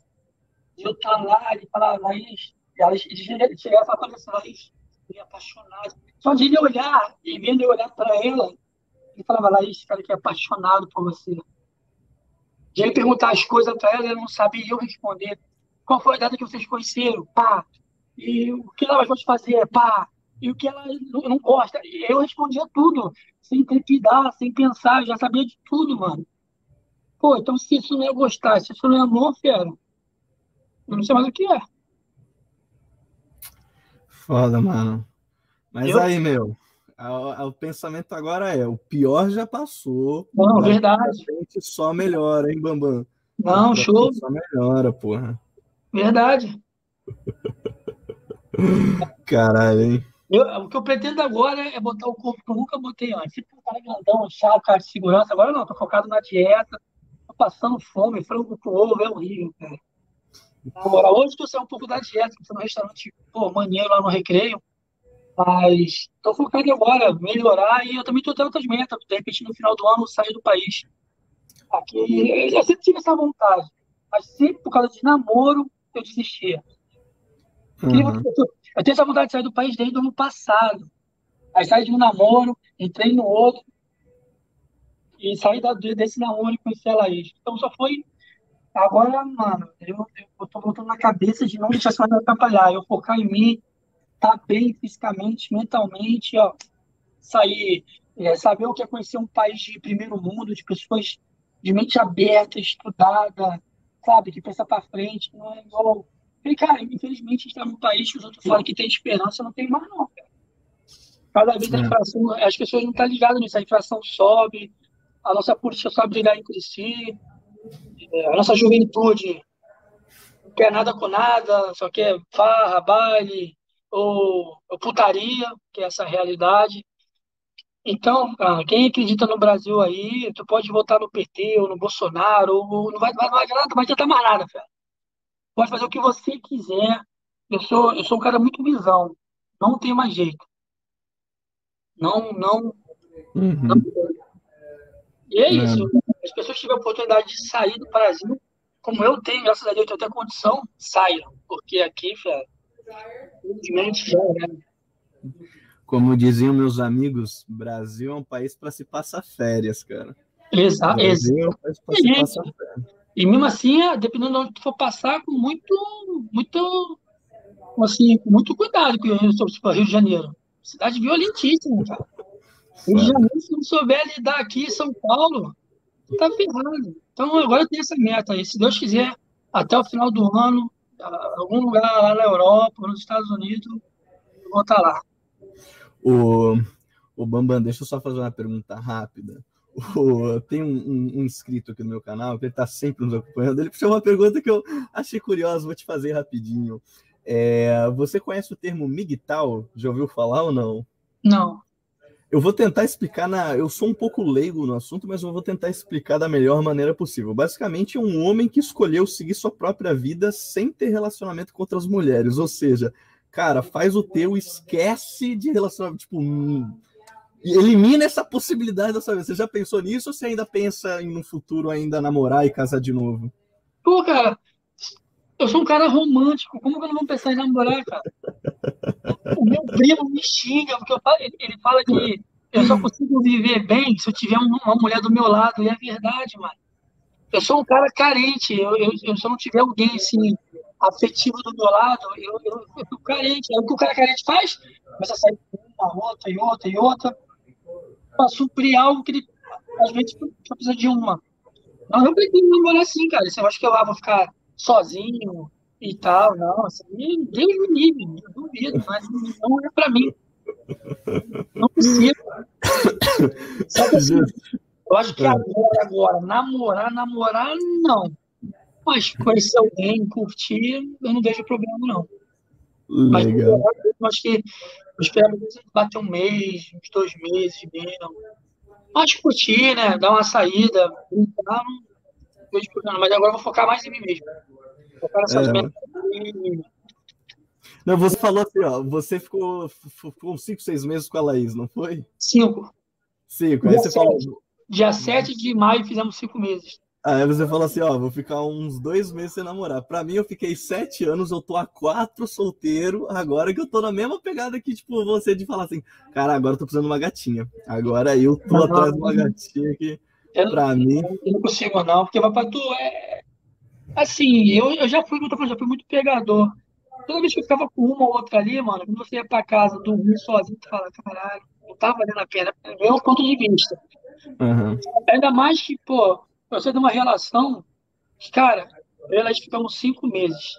Eu tava lá, ele falava, Laís, e ela chegaram e falava assim, Laís, é apaixonado. Só de ele olhar, e vendo eu olhar para ela, ele falava, Laís, cara, que é apaixonado por você. De ele perguntar as coisas para ela, ela não sabia, eu responder. Qual foi a data que vocês conheceram? Pá. E o que ela vai fazer? Pá. E o que ela não gosta? Eu respondia tudo, sem trepidar, sem pensar, eu já sabia de tudo, mano. Pô, então se isso não é gostar, se isso não é amor, fera, eu não sei mais o que é. Foda, mano. Mas Eu- aí, meu, a- a- o pensamento agora é: o pior já passou. Não, verdade. frente só melhora, hein, Bambam? Não, show, Só melhora, porra. verdade. Caralho, hein? Eu- o que eu pretendo agora é botar o corpo que eu nunca botei antes. Sempre um cara grandão, chato, cara de segurança. Agora não, tô focado na dieta, tô passando fome, frango com ovo, é horrível, cara. Hoje tô saindo um pouco da dieta, tô no restaurante, pô, maneiro lá no Recreio, mas tô focado agora, melhorar, e eu também tô tendo outras metas, de repente no final do ano sair do país. Aqui, eu sempre tive essa vontade, mas sempre por causa de namoro eu desistia. Uhum. Eu tenho essa vontade de sair do país desde o ano passado. Aí saí de um namoro, entrei no outro, e saí da- desse namoro e conheci a Laís. Então só foi. Agora, mano, eu, eu tô voltando na cabeça de não deixar isso me atrapalhar. Eu focar em mim, tá bem fisicamente, mentalmente, ó. Sair, é, saber o que é conhecer um país de primeiro mundo, de pessoas de mente aberta, estudada, sabe, que pensa pra frente, não é igual. E, cara, infelizmente a gente tá num país que os outros falam que tem esperança, não tem mais, não, cara. Cada vez a É. inflação, as pessoas não estão ligadas nisso, a inflação sobe, a nossa polícia sabe brigar entre si, a nossa juventude não quer nada com nada, só quer farra, baile ou, ou putaria, que é essa realidade. Então, cara, quem acredita no Brasil aí, tu pode votar no PT ou no Bolsonaro, ou não vai, vai, vai, não vai adiantar mais nada, velho. Pode fazer o que você quiser. Eu sou, eu sou um cara muito visão. Não tem mais jeito. Não, não. Uhum. não. E é isso. As pessoas tiverem a oportunidade de sair do Brasil, como eu tenho, graças a Deus, eu tenho até condição, saiam. Porque aqui, infelizmente já era. Como diziam meus amigos, Brasil é um país para se passar férias, cara. Exato. Brasil é um país para se passar férias. E mesmo assim, é, dependendo de onde tu for passar, com muito, muito, assim, com muito cuidado com o Rio, Rio de Janeiro. Cidade violentíssima, cara. De Janeiro, se não souber lidar aqui em São Paulo, tá ferrado. Então agora eu tenho essa meta aí. Se Deus quiser, até o final do ano, ah, algum lugar lá na Europa, nos Estados Unidos, eu vou estar lá. O, o Bambam, deixa eu só fazer uma pergunta rápida. O, tem um, um, um inscrito aqui no meu canal, que ele está sempre nos acompanhando. Ele fez uma pergunta que eu achei curiosa, vou te fazer rapidinho. É, você conhece o termo MGTOW? Já ouviu falar ou não? Não. Eu vou tentar explicar na. Eu sou um pouco leigo no assunto, mas eu vou tentar explicar da melhor maneira possível. Basicamente, é um homem que escolheu seguir sua própria vida sem ter relacionamento com outras mulheres. Ou seja, cara, faz o teu, esquece de relacionamento. Tipo, hum, elimina essa possibilidade da sua vida. Você já pensou nisso ou você ainda pensa em no futuro ainda namorar e casar de novo? Pô, cara, eu sou um cara romântico. Como que eu não vou pensar em namorar, cara? O meu primo me xinga, porque falo- ele ele fala que eu só consigo viver bem se eu tiver um- uma mulher do meu lado. E é verdade, mano. Eu sou um cara carente. Eu, eu, eu- se eu não tiver alguém assim, afetivo do meu lado, eu, eu, eu fico carente. Aí o que o cara carente faz? Começa a sair com uma, outra e outra e outra, pra suprir algo que ele às vezes só precisa de uma. Mas eu pretendo namorar assim, cara. Você acha que eu ah, vou ficar sozinho e tal? Não, assim, Deus me livre, eu duvido, mas não é pra mim. Não precisa. Só que assim, eu acho que É. agora, agora, namorar, namorar, não. Mas conhecer alguém, curtir, eu não vejo problema, não. Mas Legal. eu acho que eu espero bater um mês, uns dois meses mesmo. Mas curtir, né? Dar uma saída, brincar, não vejo problema. Mas agora eu vou focar mais em mim mesmo. Focar nessas É. metas. e- Não, você falou assim, ó, você ficou, ficou uns 5, 6 meses com a Laís, não foi? Cinco. Cinco. Aí você falou, Dia 7 de maio fizemos cinco meses. Aí você fala assim, ó, vou ficar uns dois meses sem namorar. Pra mim, eu fiquei sete anos, eu tô há quatro solteiro, agora que eu tô na mesma pegada que, tipo, você de falar assim, cara, agora eu tô precisando de uma gatinha. Agora eu tô atrás de uma gatinha que, Eu, pra mim, eu não consigo, não, porque vai pra tu é. Assim, eu, eu já fui, eu já fui muito pegador. Toda vez que eu ficava com uma ou outra ali, mano, quando você ia pra casa dormir sozinho, tu fala, caralho, não tá valendo a pena. É o ponto de vista. aham, Ainda mais que, pô, você tem uma relação que, cara, eu ela ficamos cinco meses.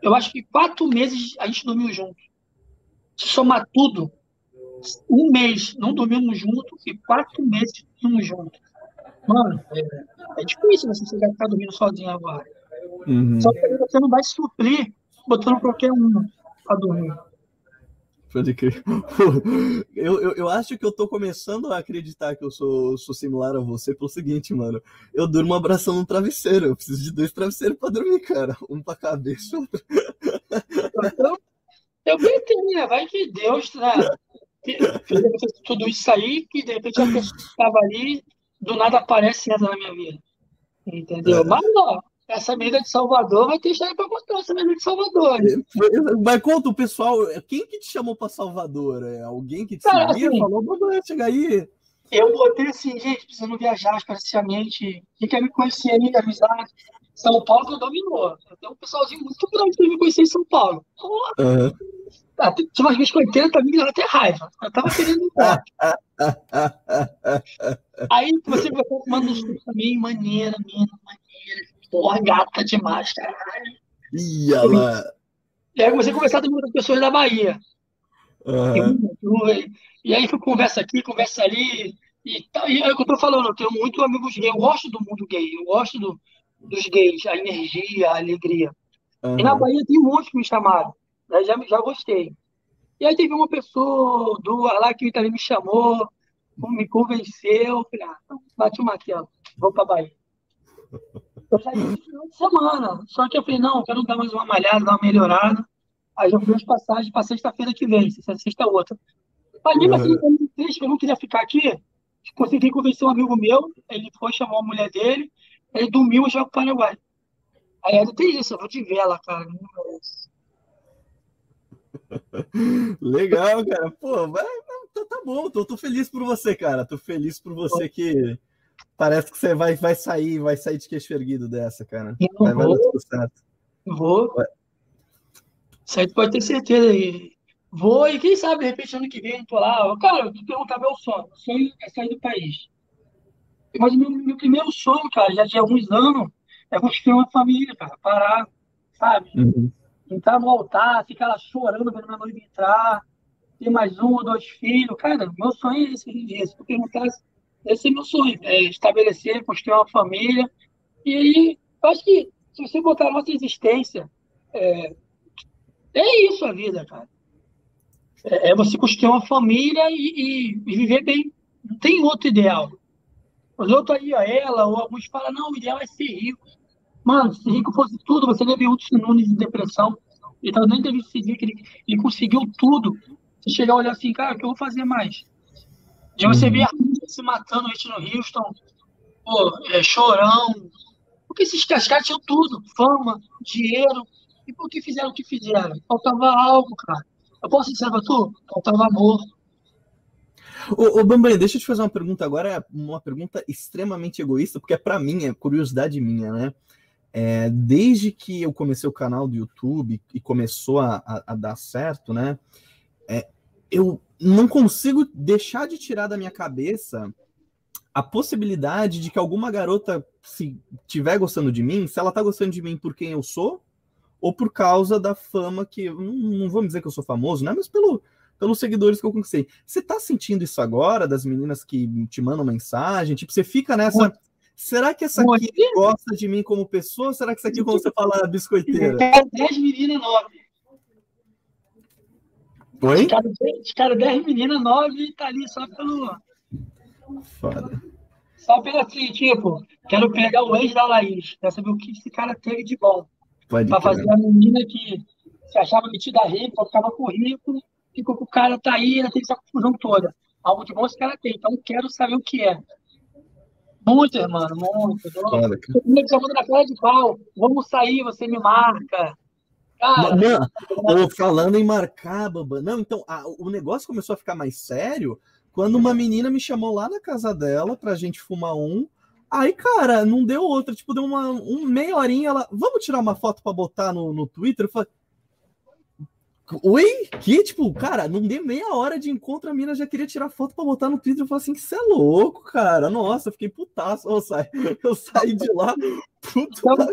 Eu acho que quatro meses a gente dormiu junto. Se somar tudo, um mês não dormimos junto e quatro meses dormimos junto. Mano, é, é difícil você chegar a ficar dormindo sozinho agora. uhum, Só que você não vai suprir botando qualquer um pra dormir. pode crer. Eu, eu, eu acho que eu tô começando a acreditar que eu sou, sou similar a você pelo seguinte, mano. Eu durmo abraçando um travesseiro, eu preciso de dois travesseiros pra dormir, cara. Um pra cabeça, outro Então, eu pretendo, né? Vai que Deus, né? Tudo isso aí, que de repente a pessoa estava ali, do nada aparece e entra na minha vida. Entendeu? Mas não, essa amiga de Salvador vai ter história pra contar, essa amiga de Salvador. Mas conta o pessoal, quem que te chamou pra Salvador? É alguém que te Cara, seguia? assim, Falou, "Babá, chega aí. Eu botei assim, gente, precisando viajar especialmente. Quem quer me conhecer aí, amizade? São Paulo que eu dominou. Tem um pessoalzinho muito grande que me conhecer em São Paulo. Porra, Aham. ah, tinha umas vezes que 80 mil, dava até raiva. Eu tava querendo embora. Aí você vai manda um suco também, maneira, mina, maneira. Porra, gata demais, caralho. Olha lá. E aí eu comecei a conversar também com outras pessoas da Bahia. Aham. E, e aí conversa aqui, conversa ali. E, tá, e é o que eu tô falando, eu tenho muito amigos gays. Eu gosto do mundo gay, eu gosto do, dos gays, a energia, a alegria. E na. Bahia tem um monte que me chamaram. Né? Já, já gostei. E aí teve uma pessoa do lá que também me chamou, me convenceu, falei, ah, então, bate o martelo, vou pra Bahia. Eu saí no final de semana, só que eu falei, não, quero dar mais uma malhada, dar uma melhorada. Aí já fui as passagens para sexta-feira que vem, se é sexta outra. Mas mesmo assim, eu não queria ficar aqui, consegui convencer um amigo meu, ele foi, chamou a mulher dele, ele dormiu e já pro Paraguai. Aí ainda tem isso, eu vou de vela, cara, não merece. Legal, cara. Pô, vai, tá, tá bom, tô, tô, feliz por você, cara. Tô feliz por você que parece que você vai, vai sair, vai sair de queixo erguido dessa, cara. Vai, vai dar tudo certo. Vou. Vai. Isso aí pode ter certeza. aí. Vou e quem sabe, de repente, ano que vem, tô lá. Cara, eu te perguntar meu sonho. O sonho é sair do país. Mas meu, meu primeiro sonho, cara, já tinha alguns anos, é construir uma família, cara. Parar, sabe? Uhum. Entrar no altar, ficar lá chorando vendo minha noiva entrar, ter mais um ou dois filhos. Cara, meu sonho é esse, dia. Se tu perguntasse, esse é meu sonho. É estabelecer, construir uma família. E aí, eu acho que se você botar a nossa existência, é, é isso a vida, cara. É, é você construir uma família e, e, e, viver bem. Não tem outro ideal. Os outros aí, ela, ou alguns falam, não, o ideal é ser rico. Mano, se rico fosse tudo, você deve ver outros Nunes de depressão. Então nem deve seguir que ele, ele conseguiu tudo. Você chegar a olhar assim, cara, o que eu vou fazer mais? De você uhum. ver a se matando gente no Houston, pô, é, chorão. Porque esses cascates tinham tudo, fama, dinheiro, e por que fizeram o que fizeram? Faltava algo, cara. Eu posso dizer pra tu? Faltava amor. Ô, ô Bambanha, deixa eu te fazer uma pergunta agora, uma pergunta extremamente egoísta, porque é para mim, é curiosidade minha, né? É, desde que eu comecei o canal do YouTube e começou a, a, a dar certo, né? É, eu não consigo deixar de tirar da minha cabeça a possibilidade de que alguma garota, se tiver gostando de mim, se ela tá gostando de mim por quem eu sou, ou por causa da fama que. Não, não vamos dizer que eu sou famoso, né? Mas pelo, pelos seguidores que eu conquistei. Você tá sentindo isso agora, das meninas que te mandam mensagem? Tipo, você fica nessa. Será que essa aqui gosta de mim como pessoa? Ou será que essa aqui, como você fala, biscoiteira? 10 meninas, 9. Oi? Cada 10 meninas, 9 tá ali só pelo. Foda. Só pelo assim, tipo, quero pegar o ex da Laís, quero saber o que esse cara teve de bom. Pra fazer a menina que se achava metida rica, ficava com rico, ficou com o cara tá aí, ela tem essa confusão toda. Algo de bom esse cara tem, então quero saber o que é. Muito, mano, muito. Claro, chamando na cara de pau. Vamos sair, você me marca. Cara, não, falando em marcar, Bamba. Não, então, a, o negócio começou a ficar mais sério quando uma menina me chamou lá na casa dela pra gente fumar um. Aí, cara, não deu outra. Tipo, deu uma um, meia horinha. Ela, vamos tirar uma foto para botar no, no Twitter? Eu falei, Oi? Que, tipo, cara, não deu meia hora de encontro, a mina já queria tirar foto pra botar no Twitter. Eu falei assim, que você é louco, cara. Nossa, eu fiquei putaço. Eu saí, eu saí de lá, puto. Então,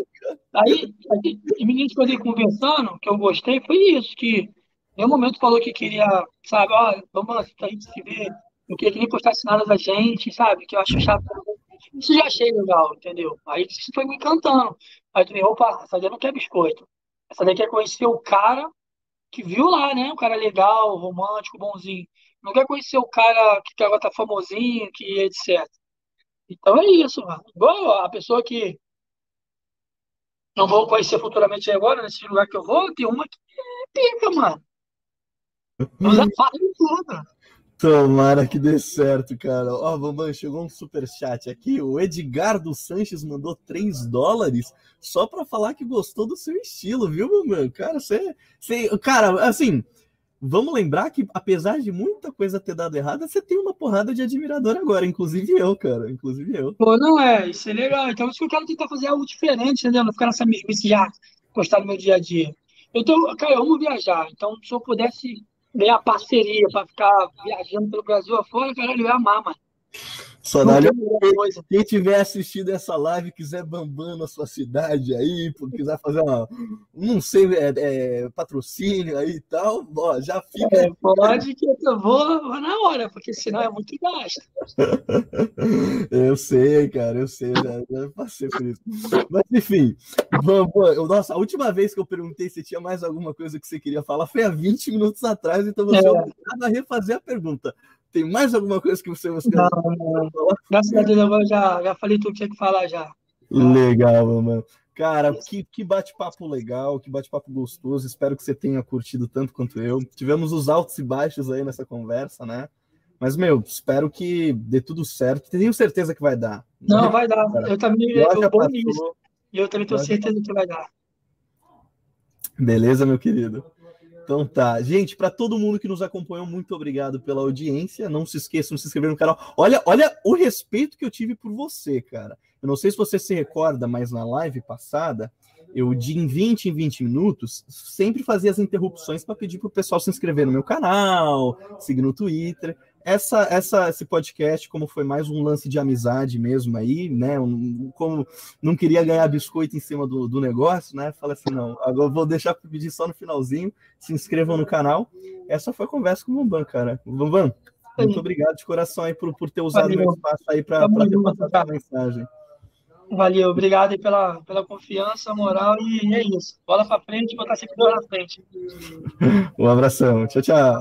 aí, aí, meninos que eu conversando, que eu gostei, foi isso, que em um momento falou que queria, sabe, ó, vamos a gente se ver, não queria que nem postasse nada da gente, sabe, que eu acho chato isso já achei legal, entendeu? Aí isso foi me encantando. Aí eu falei, opa, essa daí não quer biscoito. Essa daí quer conhecer o cara que viu lá, né? Um cara legal, romântico, bonzinho. Não quer conhecer o cara que agora tá famosinho, que etc. Então é isso, mano. Igual a pessoa que não vou conhecer futuramente agora, nesse lugar que eu vou, tem uma que é pica, mano. Usa fala tudo. Tomara que dê certo, cara. Ó, oh, Bambam, chegou um super chat aqui. O Edgardo Sanches mandou 3 dólares só para falar que gostou do seu estilo, viu, Bambam? Cara, você, você. Cara, assim, vamos lembrar que, apesar de muita coisa ter dado errada, você tem uma porrada de admirador agora, inclusive eu, cara. Inclusive eu. Pô, não é, isso é legal. Então, isso que eu quero tentar fazer algo diferente, entendeu? Não ficar nessa mesmice já, gostar do meu dia a dia. Eu tô, cara, eu amo viajar. Então, se eu pudesse ganhar parceria para ficar viajando pelo Brasil afora, caralho, eu ia amar, mano. Quem, tiver assistido essa live, quiser bambando na sua cidade aí, quiser fazer uma, não sei, é, é, patrocínio aí e tal, ó, já fica. É, pode que eu vou, vou na hora, porque senão é muito gasto. eu sei, cara, eu sei, já, já, passei por isso. Mas enfim, vamos, nossa, a última vez que eu perguntei se tinha mais alguma coisa que você queria falar foi há 20 minutos atrás, então você é obrigado a refazer a pergunta. Tem mais alguma coisa que você gostaria não, falar? Graças a Deus, eu já, já falei tudo que tinha que falar já. Legal, mano. Cara, que, que bate-papo legal, que bate-papo gostoso. Espero que você tenha curtido tanto quanto eu. Tivemos os altos e baixos aí nessa conversa, né? Mas, meu, espero que dê tudo certo. Tenho certeza que vai dar. Não, vai dar. Eu também eu, eu, eu também tenho certeza que vai dar. Beleza, meu querido? Então tá. Gente, para todo mundo que nos acompanhou, muito obrigado pela audiência. Não se esqueçam de se inscrever no canal. Olha, olha o respeito que eu tive por você, cara. Eu não sei se você se recorda, mas na live passada, eu de em 20 em 20 minutos sempre fazia as interrupções para pedir para o pessoal se inscrever no meu canal, seguir no Twitter essa, essa, esse podcast, como foi mais um lance de amizade mesmo aí, né? Um, como não queria ganhar biscoito em cima do, do negócio, né? Falei assim, não, agora vou deixar para pedir só no finalzinho. Se inscrevam no canal. Essa foi a conversa com o Bambam, cara. Bambam, muito obrigado de coração aí por, por ter usado Valeu. meu espaço aí para ter passado a mensagem. Valeu, obrigado aí pela, pela confiança, moral e é isso. Bola para frente, botar sempre na frente. Um abração. Tchau, tchau.